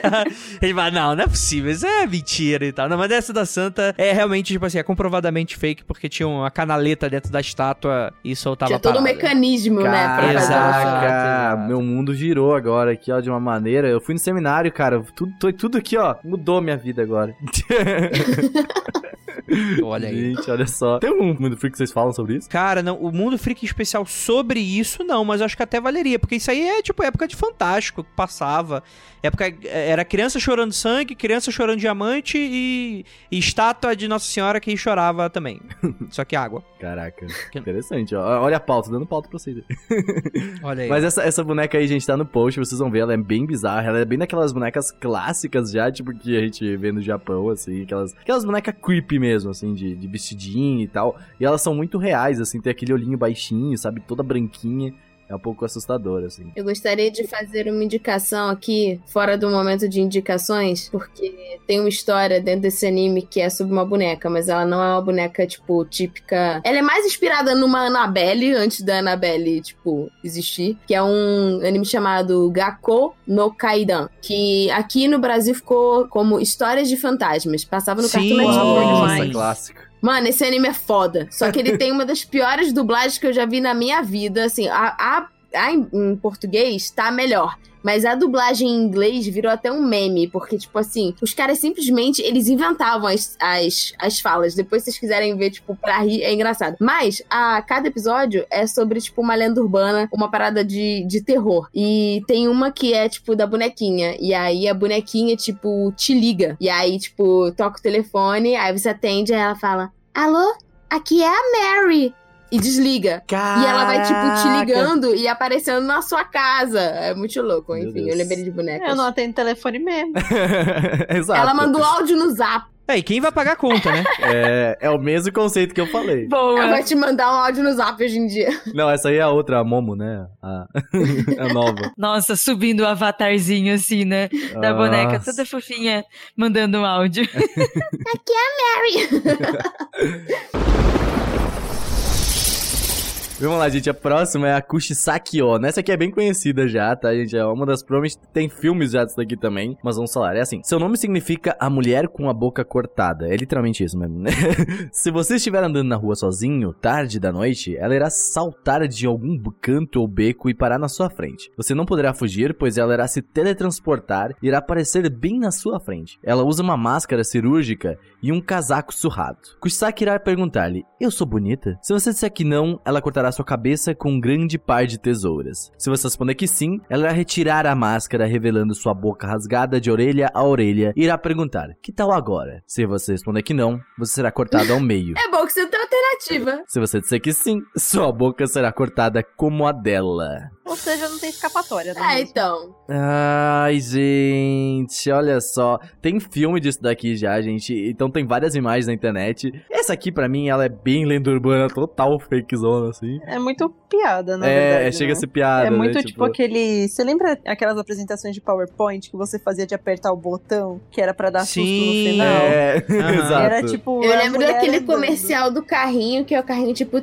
A gente fala, não, não é possível, isso é mentira e tal. Não, mas essa da Santa é realmente, tipo assim, é comprovadamente fake, porque tinha uma canaleta dentro da estátua e soltava Tinha todo o mecanismo, né, Caraca, né? Exato, meu mundo girou agora aqui, ó, de uma maneira. Eu fui no seminário, cara, tudo, tudo aqui, ó, mudou minha vida agora. Olha aí. Gente, olha só. Tem algum Mundo Freak que vocês falam sobre isso? Cara, não, o Mundo Freak especial sobre isso, não, mas eu acho que até valeria, porque isso aí é tipo época de Fantástico que passava. Época era criança chorando sangue, criança chorando diamante e, e estátua de Nossa Senhora que chorava também. Só que água. Caraca, interessante, ó. Olha a pauta, dando pauta pra vocês. Olha aí. Mas essa, essa boneca aí, gente, tá no post, vocês vão ver, ela é bem bizarra, ela é bem daquelas bonecas clássicas já, tipo, que a gente vê no Japão, assim, aquelas, aquelas bonecas creepy mesmo, assim, de, de vestidinho e tal. E elas são muito reais, assim, tem aquele olhinho baixinho, sabe, toda branquinha é um pouco assustador, assim. Eu gostaria de fazer uma indicação aqui, fora do momento de indicações, porque tem uma história dentro desse anime que é sobre uma boneca, mas ela não é uma boneca, tipo, típica. Ela é mais inspirada numa Annabelle, antes da Annabelle, tipo, existir, que é um anime chamado Gakko no Kaidan, que aqui no Brasil ficou como Histórias de Fantasmas. Passava no Sim, Cartoon Network. Nossa, clássico. Mano, esse anime é foda. Só que ele tem uma das piores dublagens que eu já vi na minha vida. Assim, a, a, a em, em português tá melhor. Mas a dublagem em inglês virou até um meme, porque, tipo assim, os caras simplesmente, eles inventavam as, as, as falas. Depois, se vocês quiserem ver, tipo, pra rir, é engraçado. Mas, a cada episódio é sobre, tipo, uma lenda urbana, uma parada de, de terror. E tem uma que é, tipo, da bonequinha. E aí, a bonequinha, tipo, te liga. E aí, tipo, toca o telefone, aí você atende, aí ela fala, alô? Aqui é a Mary e desliga. Caraca. E ela vai, tipo, te ligando e aparecendo na sua casa. É muito louco, enfim. Eu lembrei de bonecas. Eu não atendo telefone mesmo. Exato. Ela mandou áudio no zap. É, e quem vai pagar a conta, né? é, é o mesmo conceito que eu falei. Boa. Ela vai te mandar um áudio no zap hoje em dia. Não, essa aí é a outra, a Momo, né? A, a nova. Nossa, subindo o avatarzinho assim, né? Da Nossa. boneca, toda fofinha, mandando um áudio. Aqui é a Mary. Vamos lá, gente. A próxima é a Kushisaki-o. Essa aqui é bem conhecida já, tá, gente? É uma das provavelmente tem filmes já disso daqui também, mas vamos falar. É assim, seu nome significa a mulher com a boca cortada. É literalmente isso mesmo, né? Se você estiver andando na rua sozinho, tarde da noite, ela irá saltar de algum canto ou beco e parar na sua frente. Você não poderá fugir, pois ela irá se teletransportar e irá aparecer bem na sua frente. Ela usa uma máscara cirúrgica e um casaco surrado. Kushisaki irá perguntar-lhe: Eu sou bonita? Se você disser que não, ela cortará sua cabeça com um grande par de tesouras. Se você responder que sim, ela irá retirar a máscara, revelando sua boca rasgada de orelha a orelha e irá perguntar: Que tal agora? Se você responder que não, você será cortado ao meio. É bom que você tem alternativa. Se você disser que sim, sua boca será cortada como a dela. Ou seja, não tem escapatória, né? É, mesmo? então. Ai, gente, olha só. Tem filme disso daqui já, gente. Então tem várias imagens na internet. Essa aqui, para mim, ela é bem lenda urbana, total fakezona, assim. É muito piada, na é, verdade. É, chega a ser piada. É muito né? tipo, tipo, aquele. Você lembra aquelas apresentações de PowerPoint que você fazia de apertar o botão, que era para dar Sim, susto no final? É, uhum. exato. Era tipo. Eu lembro daquele andando. comercial do carrinho, que é o carrinho tipo.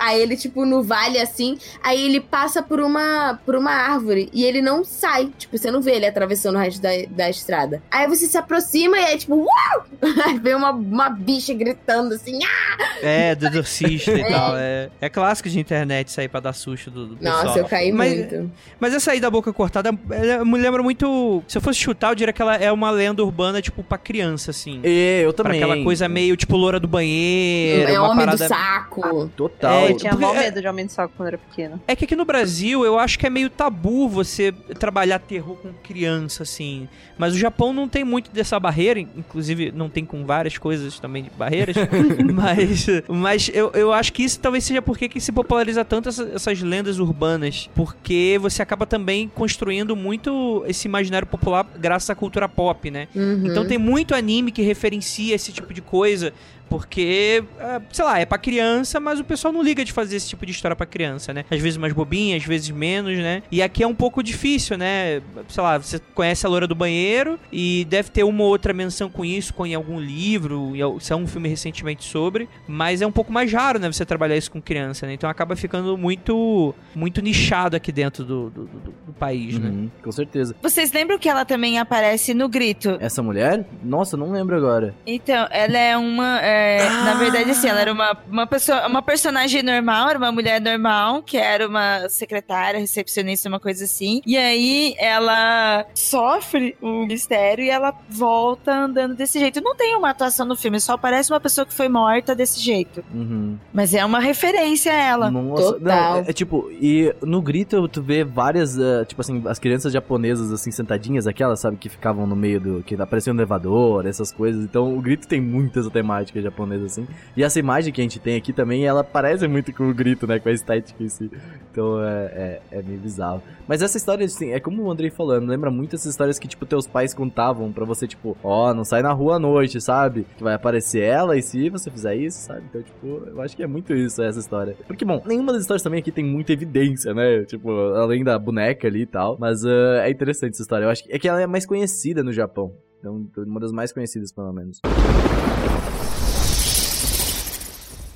Aí ele, tipo, no vale assim, aí ele passa por uma, por uma árvore e ele não sai. Tipo, você não vê ele atravessando o resto da, da estrada. Aí você se aproxima e é tipo, uau! Aí vem uma, uma bicha gritando assim, ah! É, do exorcista e é. tal. É, é clássico de internet sair pra dar susto do, do Nossa, pessoal. eu caí mas, muito. Mas essa aí da boca cortada, me lembra muito. Se eu fosse chutar, eu diria que ela é uma lenda urbana, tipo, pra criança, assim. É, eu também. Pra aquela coisa meio, tipo, loura do banheiro. É homem parada... do saco. Ah, total. É, eu tinha mal medo de homem do saco quando era pequeno. É que aqui no Brasil, eu acho que é meio tabu você trabalhar terror com criança, assim. Mas o Japão não tem muito dessa barreira, inclusive não tem com várias coisas também de barreiras. mas mas eu, eu acho que isso talvez seja porque que se populariza tanto essa, essas lendas urbanas. Porque você acaba também construindo muito esse imaginário popular graças à cultura pop, né? Uhum. Então tem muito anime que referencia esse tipo de coisa. Porque, é, sei lá, é pra criança, mas o pessoal não liga de fazer esse tipo de história pra criança, né? Às vezes mais bobinha, às vezes menos, né? E aqui é um pouco difícil, né? Sei lá, você conhece a Loura do Banheiro e deve ter uma ou outra menção com isso com em algum livro, se é um filme recentemente sobre, mas é um pouco mais raro, né? Você trabalhar isso com criança, né? Então acaba ficando muito muito nichado aqui dentro do, do, do, do país, né? uhum, né? Com certeza. Vocês lembram que ela também aparece no Grito? Essa mulher? Nossa, não lembro agora. Então, ela é uma. É ah. Na verdade, assim, ela era uma, uma pessoa, uma personagem normal, era uma mulher normal, que era uma secretária, recepcionista, uma coisa assim. E aí ela sofre um mistério e ela volta andando desse jeito. Não tem uma atuação no filme, só parece uma pessoa que foi morta desse jeito. Uhum. Mas é uma referência a ela. Nossa, Total. Não, é, é, tipo, e no grito tu vê várias, uh, tipo assim, as crianças japonesas assim sentadinhas, aquelas, sabe, que ficavam no meio do. que apareciam no elevador, essas coisas. Então o grito tem muitas temáticas japonesa, assim. E essa imagem que a gente tem aqui também, ela parece muito com o grito, né? Com a estética em si. Então é, é, é meio bizarro. Mas essa história, assim, é como o Andrei falando, lembra muito essas histórias que, tipo, teus pais contavam pra você, tipo, ó, oh, não sai na rua à noite, sabe? Que vai aparecer ela e se você fizer isso, sabe? Então, tipo, eu acho que é muito isso, essa história. Porque, bom, nenhuma das histórias também aqui tem muita evidência, né? Tipo, além da boneca ali e tal. Mas uh, é interessante essa história. Eu acho que é que ela é mais conhecida no Japão. Então, uma das mais conhecidas, pelo menos.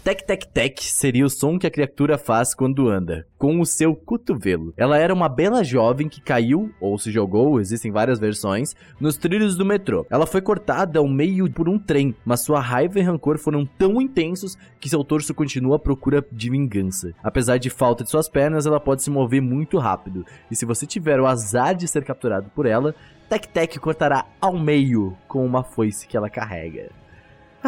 Tec Tec Tec seria o som que a criatura faz quando anda, com o seu cotovelo. Ela era uma bela jovem que caiu, ou se jogou, existem várias versões, nos trilhos do metrô. Ela foi cortada ao meio por um trem, mas sua raiva e rancor foram tão intensos que seu torso continua à procura de vingança. Apesar de falta de suas pernas, ela pode se mover muito rápido, e se você tiver o azar de ser capturado por ela, Tec Tec cortará ao meio com uma foice que ela carrega.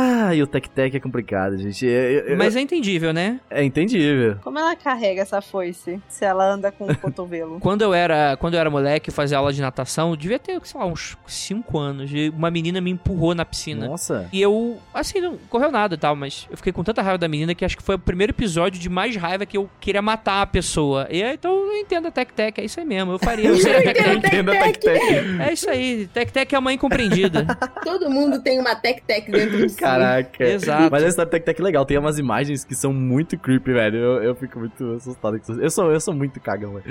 Ah, e o Tec Tec é complicado, gente. Eu, eu, Mas é entendível, né? É entendível. Como ela carrega essa foice se ela anda com o cotovelo? quando eu era, quando eu era moleque, fazia aula de natação, eu devia ter, sei lá, uns 5 anos. E uma menina me empurrou na piscina. Nossa. E eu, assim, não correu nada e tal, mas eu fiquei com tanta raiva da menina que acho que foi o primeiro episódio de mais raiva que eu queria matar a pessoa. E então eu entendo a Tec Tec, é isso aí mesmo. Eu faria. Eu sei Tec Tec. É isso aí. Tec Tec é a mãe compreendida. Todo mundo tem uma Tec Tec dentro de si. Caraca. Exato. Mas a história Tec Tec é legal. Tem umas imagens que são muito creepy, velho. Eu, eu fico muito assustado com isso. Eu sou, eu sou muito cagão, velho.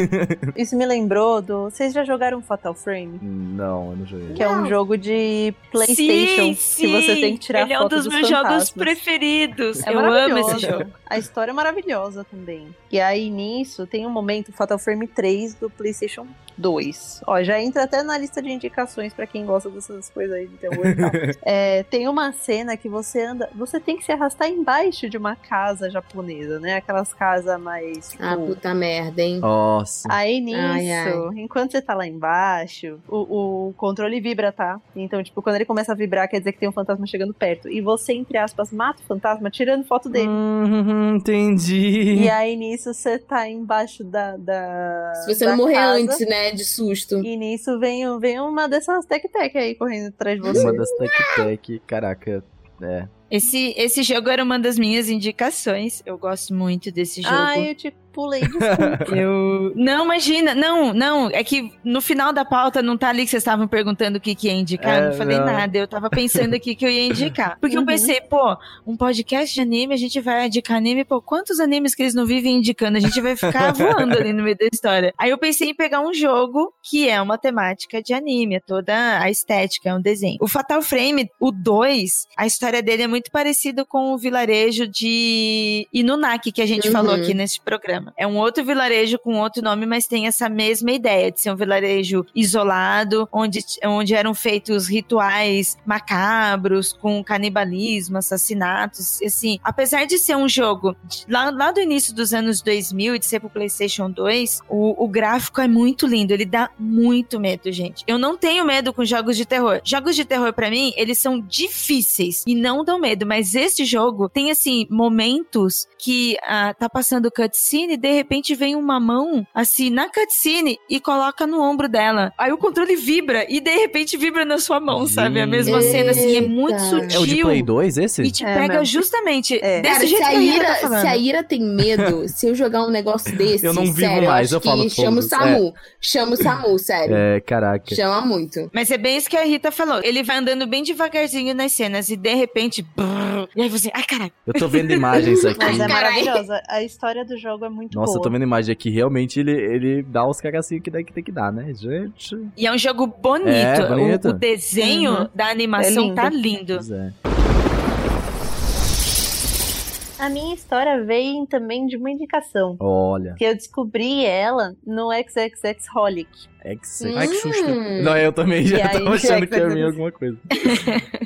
Isso me lembrou do. Vocês já jogaram Fatal Frame? Não, eu não joguei. Que não. é um jogo de PlayStation. Sim, sim. Que você tem que tirar Ele foto é um dos, dos meus fantasmas. jogos preferidos. É eu amo esse jogo. A história é maravilhosa também. E aí nisso tem um momento, Fatal Frame 3 do PlayStation 2. Ó, já entra até na lista de indicações para quem gosta dessas coisas aí de terror e tal. é, tem uma cena que você anda. Você tem que se arrastar embaixo de uma casa japonesa, né? Aquelas casas mais. Tipo... Ah, puta merda, hein? Nossa. Aí nisso, ai, ai. enquanto você tá lá embaixo, o, o controle vibra, tá? Então, tipo, quando ele começa a vibrar, quer dizer que tem um fantasma chegando perto. E você, entre aspas, mata o fantasma tirando foto dele. Hum, entendi. E aí nisso você tá embaixo da. da Se você não morrer casa. antes, né? De susto. E nisso vem, vem uma dessas tec-tec aí correndo atrás de você. Uma das tec-tec, caraca, é. Esse, esse jogo era uma das minhas indicações. Eu gosto muito desse jogo. Ah, eu te pulei, desculpa. eu... Não, imagina. Não, não. É que no final da pauta não tá ali que vocês estavam perguntando o que, que ia indicar. É, eu não falei não. nada. Eu tava pensando aqui que eu ia indicar. Porque uhum. eu pensei, pô, um podcast de anime, a gente vai indicar anime. Pô, quantos animes que eles não vivem indicando? A gente vai ficar voando ali no meio da história. Aí eu pensei em pegar um jogo que é uma temática de anime. É toda a estética, é um desenho. O Fatal Frame, o 2, a história dele é muito muito parecido com o vilarejo de Inunaki que a gente uhum. falou aqui nesse programa. É um outro vilarejo com outro nome, mas tem essa mesma ideia de ser um vilarejo isolado, onde, onde eram feitos rituais macabros, com canibalismo, assassinatos. Assim, apesar de ser um jogo lá, lá do início dos anos 2000 e de ser pro PlayStation 2, o, o gráfico é muito lindo. Ele dá muito medo, gente. Eu não tenho medo com jogos de terror. Jogos de terror, para mim, eles são difíceis e não dão medo, mas esse jogo tem, assim, momentos que ah, tá passando cutscene e de repente vem uma mão, assim, na cutscene e coloca no ombro dela. Aí o controle vibra e de repente vibra na sua mão, sabe? A mesma Eita. cena, assim, é muito sutil. É o de Play 2 esse? E te é, pega justamente é. desse Cara, jeito se a, Ira, tá se a Ira tem medo, se eu jogar um negócio desse, eu não vivo sério, mais, eu, eu falo chama o Samu. É. Chama o Samu, sério. É, caraca. Chama muito. Mas é bem isso que a Rita falou. Ele vai andando bem devagarzinho nas cenas e de repente. Brrr, e aí você. Ai, caralho. Eu tô vendo imagens aqui. Mas é maravilhosa. A história do jogo é muito Nossa, boa. eu tô vendo imagem aqui. Realmente ele, ele dá os cagacinhos que, que tem que dar, né, gente? E é um jogo bonito. É, bonito. O, o desenho uhum. da animação é lindo. tá lindo. Pois é. A minha história veio também de uma indicação. Olha. Que eu descobri ela no XXX Holic. X. Hum. Ai, que susto. Não, eu também já e tava aí, achando que ia vir alguma coisa.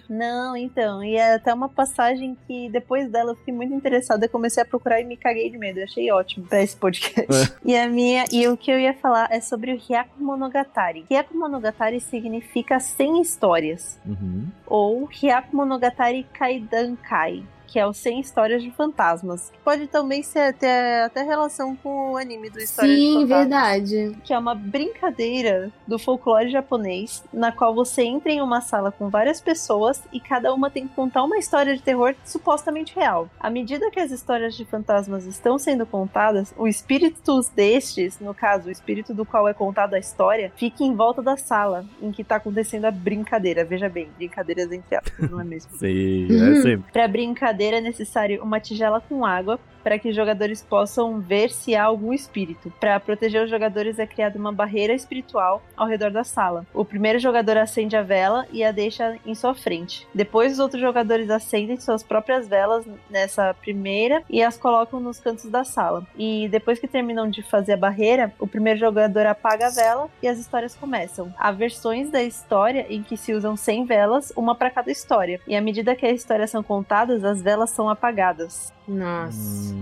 Não, então. E é até uma passagem que depois dela eu fiquei muito interessada. Eu comecei a procurar e me caguei de medo. Eu achei ótimo pra esse podcast. É. E a minha. E o que eu ia falar é sobre o Hyaku Monogatari. Hyaku Monogatari significa 100 histórias. Uhum. Ou Hyaku Monogatari Kaidankai que é o 100 Histórias de Fantasmas. Que pode também ser, ter até relação com o anime do História Sim, de Fantasmas. verdade. Que é uma brincadeira do folclore japonês, na qual você entra em uma sala com várias pessoas e cada uma tem que contar uma história de terror supostamente real. À medida que as histórias de fantasmas estão sendo contadas, o espírito destes, no caso, o espírito do qual é contada a história, fica em volta da sala em que está acontecendo a brincadeira. Veja bem, brincadeiras entre aspas, não é mesmo? Sim, é sempre. pra brincadeira é necessário uma tigela com água para que os jogadores possam ver se há algum espírito. Para proteger os jogadores é criada uma barreira espiritual ao redor da sala. O primeiro jogador acende a vela e a deixa em sua frente. Depois os outros jogadores acendem suas próprias velas nessa primeira e as colocam nos cantos da sala. E depois que terminam de fazer a barreira, o primeiro jogador apaga a vela e as histórias começam. Há versões da história em que se usam 100 velas, uma para cada história. E à medida que as histórias são contadas, as velas são apagadas. Nossa.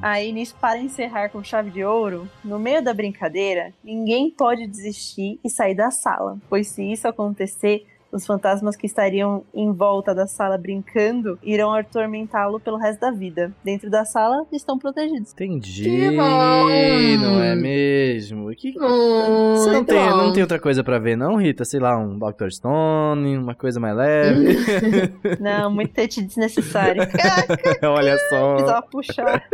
Aí, nisso, para encerrar com chave de ouro, no meio da brincadeira, ninguém pode desistir e sair da sala, pois se isso acontecer, os fantasmas que estariam em volta da sala brincando irão atormentá-lo pelo resto da vida. Dentro da sala estão protegidos. Entendi. Não é mesmo? Que... Hum, Você não tem, não tem outra coisa para ver, não, Rita? Sei lá, um Dr. Stone, uma coisa mais leve. não, muito tete desnecessário. Olha só. Precisava puxar.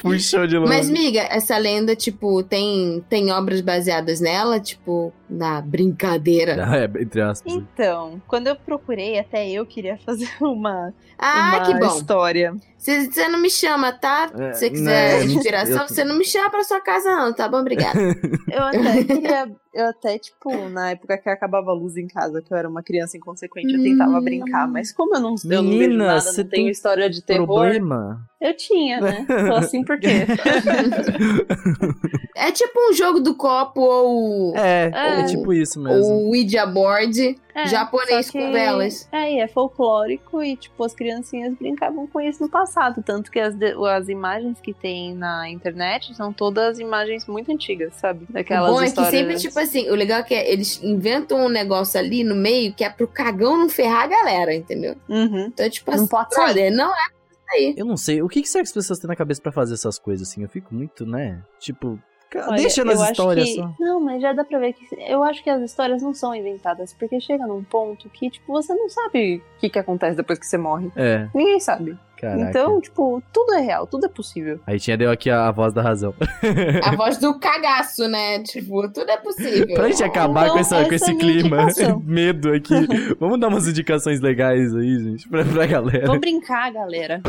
Puxou de longe. Mas, miga, essa lenda, tipo, tem, tem obras baseadas nela? Tipo, na brincadeira? Ah, é, entre aspas. Então, então, quando eu procurei, até eu queria fazer uma, ah, uma que bom. história. Você não me chama, tá? É, Se você quiser né, inspiração, você não me chama pra sua casa, não, tá bom? Obrigada. eu até queria. Eu até, tipo, na época que acabava a luz em casa, que eu era uma criança inconsequente, eu tentava hum. brincar. Mas como eu não, eu não vejo nada, não tenho história de terror. Problema? Eu tinha, né? Tô assim por quê? é tipo um jogo do copo ou. É, é, é tipo isso mesmo. O Ouija board é, japonês que, com velas. É, e é folclórico e, tipo, as criancinhas brincavam com isso no passado. Tanto que as, as imagens que tem na internet são todas imagens muito antigas, sabe? Daquelas o bom histórias... é que sempre, tipo assim, o legal é que eles inventam um negócio ali no meio que é pro cagão não ferrar a galera, entendeu? Uhum. Então, tipo não assim, pode sair. não é Aí. Eu não sei. O que, que será que as pessoas têm na cabeça para fazer essas coisas assim? Eu fico muito, né? Tipo, Olha, Deixa nas histórias que... só. Não, mas já dá pra ver que. Eu acho que as histórias não são inventadas, porque chega num ponto que, tipo, você não sabe o que, que acontece depois que você morre. É. Ninguém sabe. Caraca. Então, tipo, tudo é real, tudo é possível. Aí tinha deu aqui a, a voz da razão. A voz do cagaço, né? Tipo, tudo é possível. Pra gente acabar então, com, essa, com esse é clima, medo aqui, vamos dar umas indicações legais aí, gente, pra, pra galera. Vamos brincar, galera.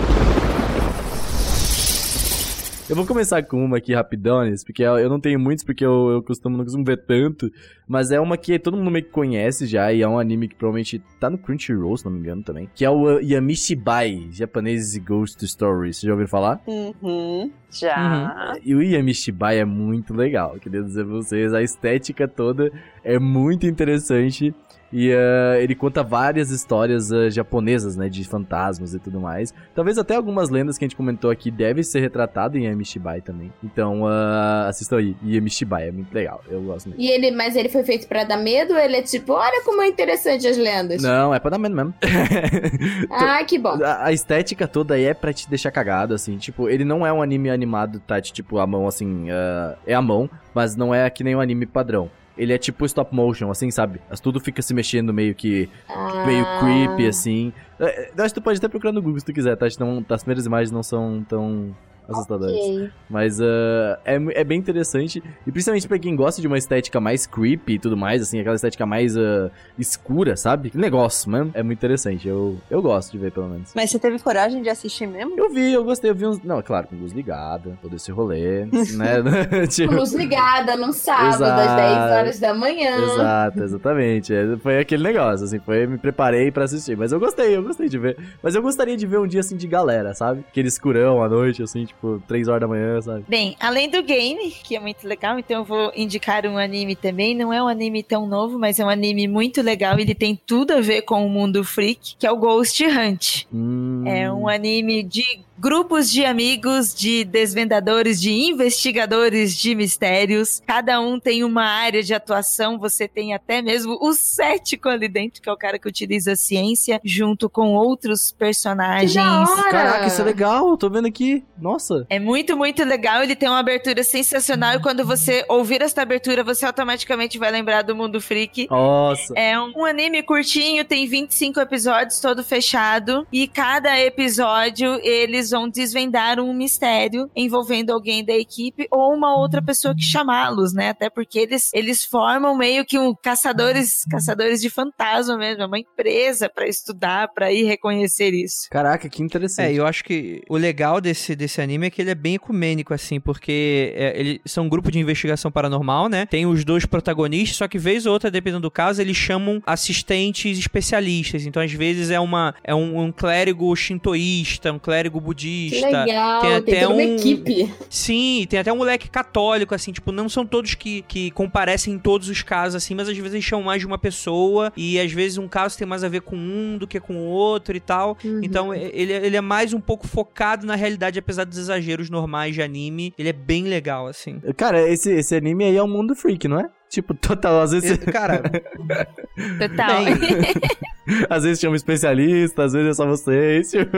Eu vou começar com uma aqui rapidones, porque eu não tenho muitos, porque eu, eu costumo, não costumo ver tanto. Mas é uma que todo mundo meio que conhece já, e é um anime que provavelmente tá no Crunchyroll, se não me engano também. Que é o Yamishibai, japonês Ghost Stories. Você já ouviu falar? Uhum, já. Uhum. E o Yamishibai é muito legal, queria dizer pra vocês. A estética toda é muito interessante. E uh, ele conta várias histórias uh, japonesas, né? De fantasmas e tudo mais. Talvez até algumas lendas que a gente comentou aqui devem ser retratadas em Amishibai também. Então, uh, assistam aí. E Amishibai é muito legal. Eu gosto muito. E ele, mas ele foi feito pra dar medo? Ou ele é tipo, olha como é interessante as lendas? Não, é pra dar medo mesmo. ah, que bom. A, a, estética toda aí é pra te deixar cagado, assim. Tipo, ele não é um anime animado, tá? Tipo, a mão assim. é a mão, mas não é que nem um anime padrão ele é tipo stop motion, assim, sabe? Tudo fica se mexendo meio que. Ah. meio creepy, assim. Eu é, acho que tu pode até procurar no Google se tu quiser, tá? Não, as primeiras imagens não são tão assustadoras. Okay. Mas uh, é, é bem interessante. E principalmente pra quem gosta de uma estética mais creepy e tudo mais, assim, aquela estética mais uh, escura, sabe? Que negócio, mano. É muito interessante. Eu, eu gosto de ver, pelo menos. Mas você teve coragem de assistir mesmo? Eu vi, eu gostei. Eu vi uns. Não, claro, com luz ligada, todo esse rolê, né? tipo... Com luz ligada no sábado, Exato. às 10 horas da manhã. Exato, exatamente. É, foi aquele negócio, assim, foi. Me preparei pra assistir. Mas eu gostei, eu gostei de ver. Mas eu gostaria de ver um dia, assim, de galera, sabe? Aquele escurão à noite, assim, tipo, 3 horas da manhã, sabe? Bem, além do game, que é muito legal, então eu vou indicar um anime também. Não é um anime tão novo, mas é um anime muito legal. Ele tem tudo a ver com o mundo freak, que é o Ghost Hunt. Hum. É um anime de grupos de amigos, de desvendadores, de investigadores de mistérios. Cada um tem uma área de atuação. Você tem até mesmo o cético ali dentro, que é o cara que utiliza a ciência, junto com outros personagens. Caraca, isso é legal. Tô vendo aqui. Nossa. É muito, muito legal. Ele tem uma abertura sensacional. E quando você ouvir essa abertura, você automaticamente vai lembrar do Mundo Freak. Nossa. É um, um anime curtinho, tem 25 episódios, todo fechado. E cada episódio eles vão desvendar um mistério envolvendo alguém da equipe ou uma outra pessoa que chamá-los, né? Até porque eles, eles formam meio que um caçadores, caçadores de fantasma mesmo, é uma empresa para estudar, para ir reconhecer isso. Caraca, que interessante. É, eu acho que o legal desse, desse anime é que ele é bem ecumênico, assim, porque é, eles são um grupo de investigação paranormal, né? Tem os dois protagonistas, só que vez ou outra, dependendo do caso, eles chamam assistentes especialistas. Então, às vezes, é, uma, é um, um clérigo shintoísta, um clérigo budista budista. Que legal, tem até tem um... uma equipe. Sim, tem até um moleque católico, assim, tipo, não são todos que, que comparecem em todos os casos, assim, mas às vezes eles chamam mais de uma pessoa e às vezes um caso tem mais a ver com um do que com o outro e tal. Uhum. Então, ele, ele é mais um pouco focado na realidade, apesar dos exageros normais de anime. Ele é bem legal, assim. Cara, esse, esse anime aí é um mundo freak, não é? Tipo, total, às vezes. Cara. total. às vezes chama um especialista, às vezes é só vocês. Tipo.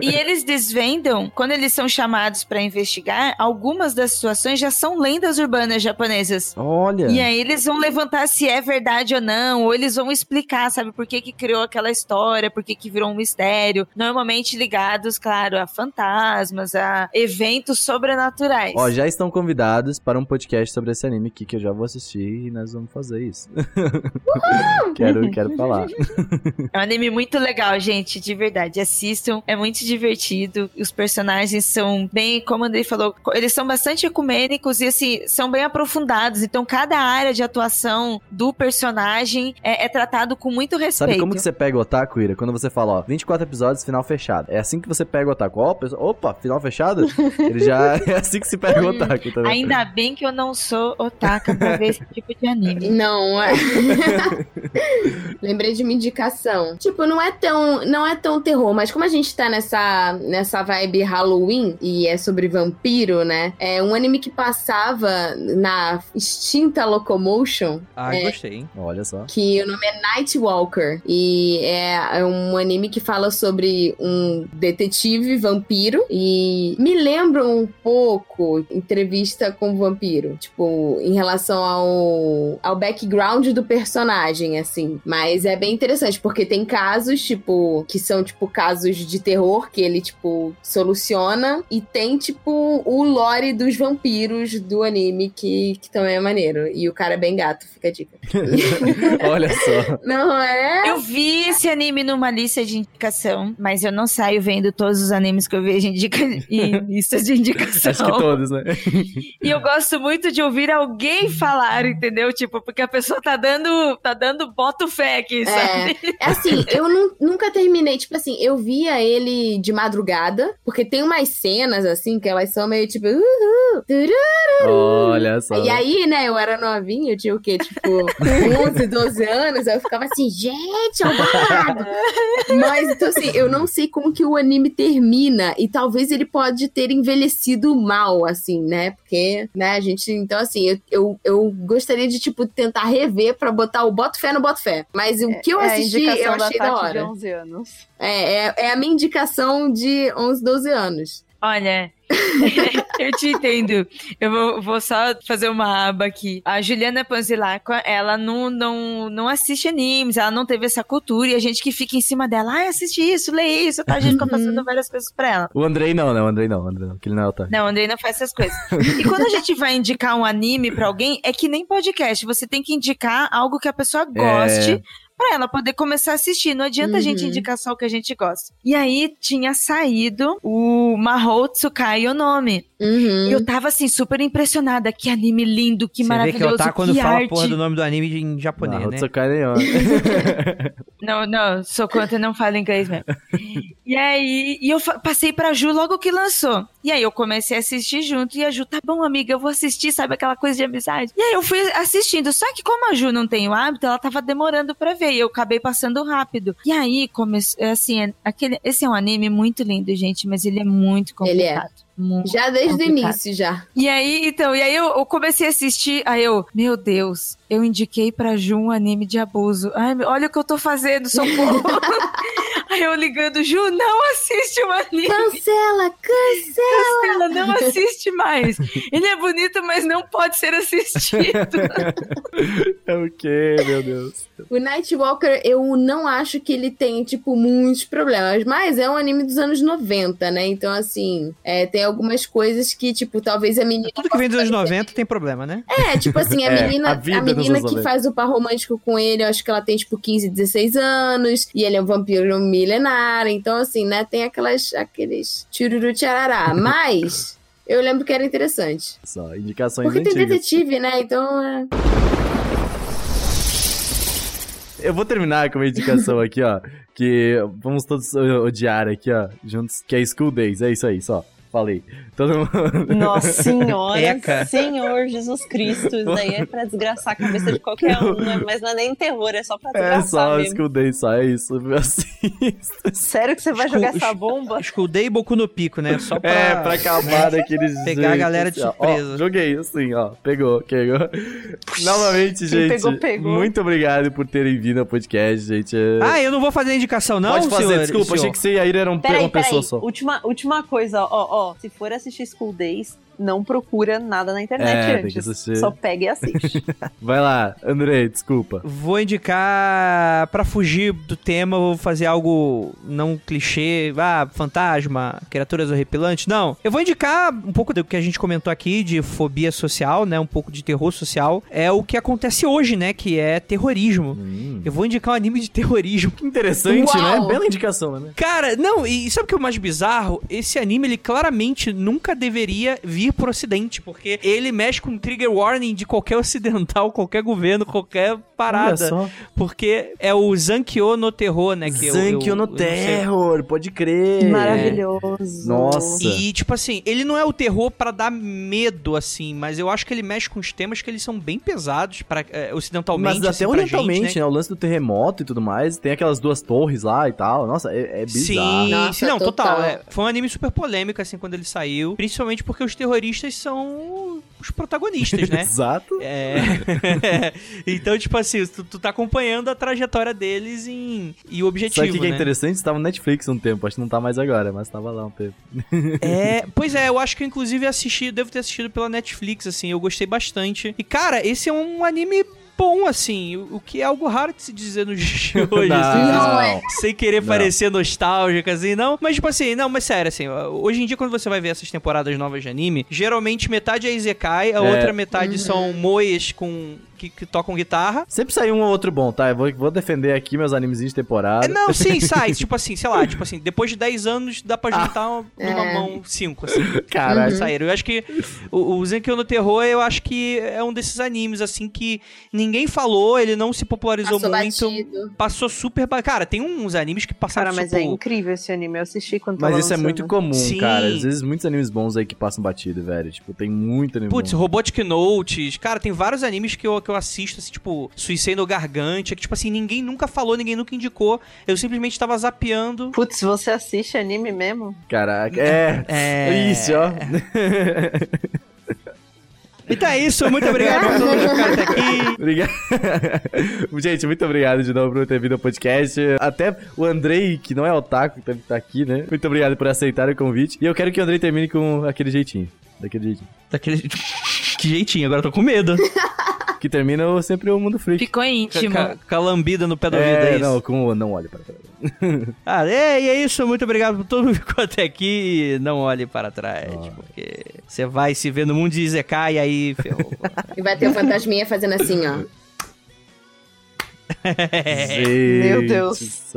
e eles desvendam, quando eles são chamados para investigar, algumas das situações já são lendas urbanas japonesas. Olha. E aí eles vão levantar se é verdade ou não, ou eles vão explicar, sabe, por que que criou aquela história, por que que virou um mistério. Normalmente ligados, claro, a fantasmas, a eventos sobrenaturais. Ó, já estão convidados para um podcast sobre esse anime aqui que eu já vou assistir e nós vamos fazer isso. quero, quero falar. É um anime muito legal, gente, de verdade. Assistam, é muito divertido. Os personagens são bem, como o Andrei falou, eles são bastante ecumênicos e, assim, são bem aprofundados. Então, cada área de atuação do personagem é, é tratado com muito respeito. Sabe como que você pega o otaku, Ira? Quando você fala, ó, 24 episódios, final fechado. É assim que você pega o otaku. Ó, opa, final fechado? Ele já é assim que se pega o otaku. Tá Ainda bem que eu não sou otaku pra ver esse tipo de anime. Não, é. Lembrei de uma indicação. Tipo, não é tão, não é tão terror, mas como a gente tá nessa, nessa vibe Halloween e é sobre vampiro, né? É um anime que passava na extinta Locomotion. Ah, é, gostei. Olha só. Que o nome é Nightwalker. E é, é um anime que fala sobre um detetive vampiro. E me lembra um pouco entrevista com o vampiro. Tipo, em relação ao ao, ao background do personagem, assim. Mas é bem interessante, porque tem casos, tipo, que são, tipo, casos de terror que ele, tipo, soluciona. E tem, tipo, o lore dos vampiros do anime, que, que também é maneiro. E o cara é bem gato, fica a dica. Olha só. Não é? Eu vi esse anime numa lista de indicação, mas eu não saio vendo todos os animes que eu vejo indica... em listas de indicação. Acho que todos, né? e eu gosto muito de ouvir alguém falar, entendeu? Tipo, porque a pessoa tá dando, tá dando boto fé aqui, é, sabe? É, assim, eu nunca terminei, tipo assim, eu via ele de madrugada, porque tem umas cenas, assim, que elas são meio tipo... Uhul, Olha só. E aí, né, eu era novinha, eu tinha o quê? Tipo, 11, 12 anos, aí eu ficava assim, gente, é Mas, então assim, eu não sei como que o anime termina, e talvez ele pode ter envelhecido mal, assim, né? Porque, né, a gente, então assim, eu, eu, eu gostaria de, tipo, tentar rever pra botar o boto fé no boto fé. Mas o que eu é assisti, eu achei da, da hora. De 11 anos. É, é, é a minha indicação de 11, 12 anos. Olha, eu te entendo. Eu vou, vou, só fazer uma aba aqui. A Juliana Panzilacqua, ela não, não, não assiste animes, ela não teve essa cultura e a gente que fica em cima dela, ah, assiste isso, lê isso, tá? A gente fica passando várias coisas pra ela. O Andrei não, né? O Andrei não, o Andrei não, que ele não é otário. Não, o Andrei não faz essas coisas. e quando a gente vai indicar um anime pra alguém, é que nem podcast, você tem que indicar algo que a pessoa goste. É pra ela poder começar a assistir. Não adianta uhum. a gente uhum. indicar só o que a gente gosta. E aí tinha saído o Mahou Tsukai Nome. Uhum. E eu tava assim, super impressionada. Que anime lindo, que Você maravilhoso. Vê que eu tá quando fala arte. a porra do nome do anime em japonês, Mahou né? Tsukai não, não, sou contra não falo inglês mesmo. e aí, e eu passei pra Ju logo que lançou. E aí eu comecei a assistir junto. E a Ju, tá bom, amiga, eu vou assistir, sabe aquela coisa de amizade? E aí eu fui assistindo. Só que como a Ju não tem o hábito, ela tava demorando pra ver e eu acabei passando rápido. E aí, comece... assim, é, aquele... esse é um anime muito lindo, gente, mas ele é muito complicado. Ele é. Muito já desde o início, já. E aí, então, e aí eu, eu, comecei a assistir, aí eu, meu Deus, eu indiquei pra Ju um anime de abuso. Ai, olha o que eu tô fazendo, socorro. aí eu ligando, Ju, não assiste o anime. Cancela, cancela. Cancela, não assiste mais. Ele é bonito, mas não pode ser assistido. é o quê, meu Deus? O Nightwalker, eu não acho que ele tem, tipo, muitos problemas, mas é um anime dos anos 90, né? Então, assim, é, tem algumas coisas que, tipo, talvez a menina. Tudo que vem dos anos 90 tem problema, né? É, tipo assim, a é, menina, a, a menina que faz o par romântico com ele, eu acho que ela tem, tipo, 15, 16 anos, e ele é um vampiro milenar, então, assim, né, tem aquelas, aqueles tiruru tcharará. Mas. Eu lembro que era interessante. Só, indicações Porque antigas. tem detetive, né? Então. É... Eu vou terminar com uma indicação aqui, ó. Que vamos todos odiar aqui, ó. Juntos, que é School Days. É isso aí, só. Falei. Todo mundo. Nossa senhora, Eca. Senhor Jesus Cristo. Isso daí é pra desgraçar a cabeça de qualquer um, né? Mas não é nem terror, é só pra é desgraçar. É só mesmo. School só é isso. Assista. Sério que você vai jogar essa bomba? School Day e Boku no Pico, né? Só pra. É, pra acabar daqueles. Pegar a galera de assim, surpresa. Ó, joguei assim, ó. Pegou, pegou. Novamente, Quem gente. Pegou, pegou. Muito obrigado por terem vindo ao podcast, gente. Ah, eu não vou fazer a indicação, não? Pode fazer, senhor, desculpa. senhor. Achei que você e a Ira eram peraí, uma pessoa peraí. só. Última, última coisa, ó, ó. Se for assistir School Days, não procura nada na internet é, antes. Só pega e assiste. Vai lá, Andrei, desculpa. Vou indicar para fugir do tema, vou fazer algo não clichê, ah, fantasma, criaturas horripilantes. Não, eu vou indicar um pouco do que a gente comentou aqui de fobia social, né, um pouco de terror social. É o que acontece hoje, né, que é terrorismo. Hum. Eu vou indicar um anime de terrorismo. Que interessante, né? Uau. né? Bela indicação, né? Cara, não, e sabe o que é o mais bizarro? Esse anime, ele claramente nunca deveria vir ir pro ocidente, porque ele mexe com trigger warning de qualquer ocidental, qualquer governo, qualquer parada. Porque é o Zankyo no terror, né? Que Zankyo eu, eu, no terror, pode crer. Maravilhoso. Nossa. E, tipo assim, ele não é o terror para dar medo, assim, mas eu acho que ele mexe com os temas que eles são bem pesados para é, ocidentalmente. Mas até assim, orientalmente, gente, né? né? O lance do terremoto e tudo mais. Tem aquelas duas torres lá e tal. Nossa, é, é bizarro. Sim, Nossa, sim não, total. total é. Foi um anime super polêmico, assim, quando ele saiu. Principalmente porque os terroristas terroristas são os protagonistas, né? Exato. É... então, tipo assim, tu, tu tá acompanhando a trajetória deles em... e o objetivo, Sabe o que, né? é interessante? Estava no Netflix um tempo, acho que não tá mais agora, mas tava lá um tempo. é, pois é, eu acho que eu inclusive assisti, devo ter assistido pela Netflix, assim, eu gostei bastante. E, cara, esse é um anime bom, assim, o que é algo raro de se dizer nos dias de hoje, não, assim, não é. sem querer não. parecer nostálgica, assim, não. Mas, tipo assim, não, mas sério, assim, hoje em dia, quando você vai ver essas temporadas novas de anime, geralmente metade é Izekai, a é. outra metade uhum. são moes com que, que, tocam guitarra. Sempre sai um ou outro bom, tá? Eu vou, vou defender aqui meus animes de temporada. É, não, sim, sai. tipo assim, sei lá, tipo assim, depois de 10 anos dá pra juntar ah, numa é. mão 5, assim. Caralho. Uhum. Saíram. Eu acho que o, o Zenkyo no Terror, eu acho que é um desses animes, assim, que ninguém falou, ele não se popularizou Passou muito. Batido. Passou super. Cara, tem uns animes que passaram Cara, mas super... é incrível esse anime. Eu assisti quando Mas isso é muito comum, sim. cara. Às vezes muitos animes bons aí que passam batido, velho. Tipo, tem muito anime Putz, Robotic Notes. Cara, tem vários animes que eu, que eu assisto, assim, tipo, Suicide Gargante, que, tipo assim, ninguém nunca falou, ninguém nunca indicou. Eu simplesmente tava zapeando. Putz, você assiste anime mesmo? Caraca, é. É. Isso, ó. Então é isso, muito obrigado por todos ficarem até aqui. Obrigado. Gente, muito obrigado de novo por ter vindo ao podcast. Até o Andrei, que não é otaku, que tá aqui, né? Muito obrigado por aceitar o convite. E eu quero que o Andrei termine com aquele jeitinho. Daquele jeitinho. Daquele. Que jeitinho, agora eu tô com medo. Que termina sempre o mundo freak. Ficou íntimo. Com a lambida no pé da vida, é, é não, com o não olhe para trás. ah, é, e é isso. Muito obrigado por todo mundo que ficou até aqui. Não olhe para trás, oh. porque você vai se ver no mundo de Izekai e aí ferrou. e vai ter o um fantasminha fazendo assim, ó. Meu Deus.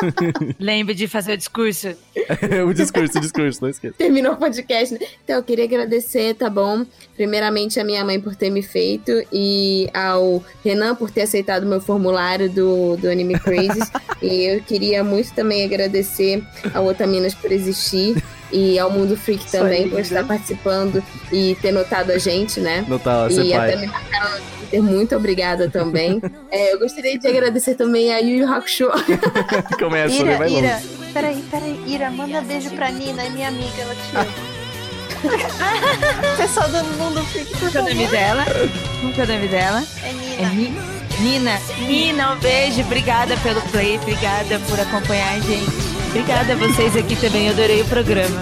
Lembre de fazer o discurso. o discurso, o discurso, não esqueça. Terminou o podcast. Né? Então, eu queria agradecer, tá bom? Primeiramente, a minha mãe por ter me feito e ao Renan por ter aceitado o meu formulário do, do Anime Crazy. e eu queria muito também agradecer ao Otaminas por existir e ao Mundo Freak também por estar participando e ter notado a gente, né? Notar, e até me marcaram no Twitter, muito obrigada também. é, eu gostaria de agradecer também a Yu Yu Hakusho. Começa, Ira, vai Ira, peraí, peraí, Ira, manda beijo pra Nina, é minha amiga, ela te ama. Pessoal do Mundo Freak, por Qual é o nome dela? Qual é o nome dela? É Nina. É Ni Nina. Nina, um beijo. Obrigada pelo play. Obrigada por acompanhar a gente. Obrigada a vocês aqui também, adorei o programa.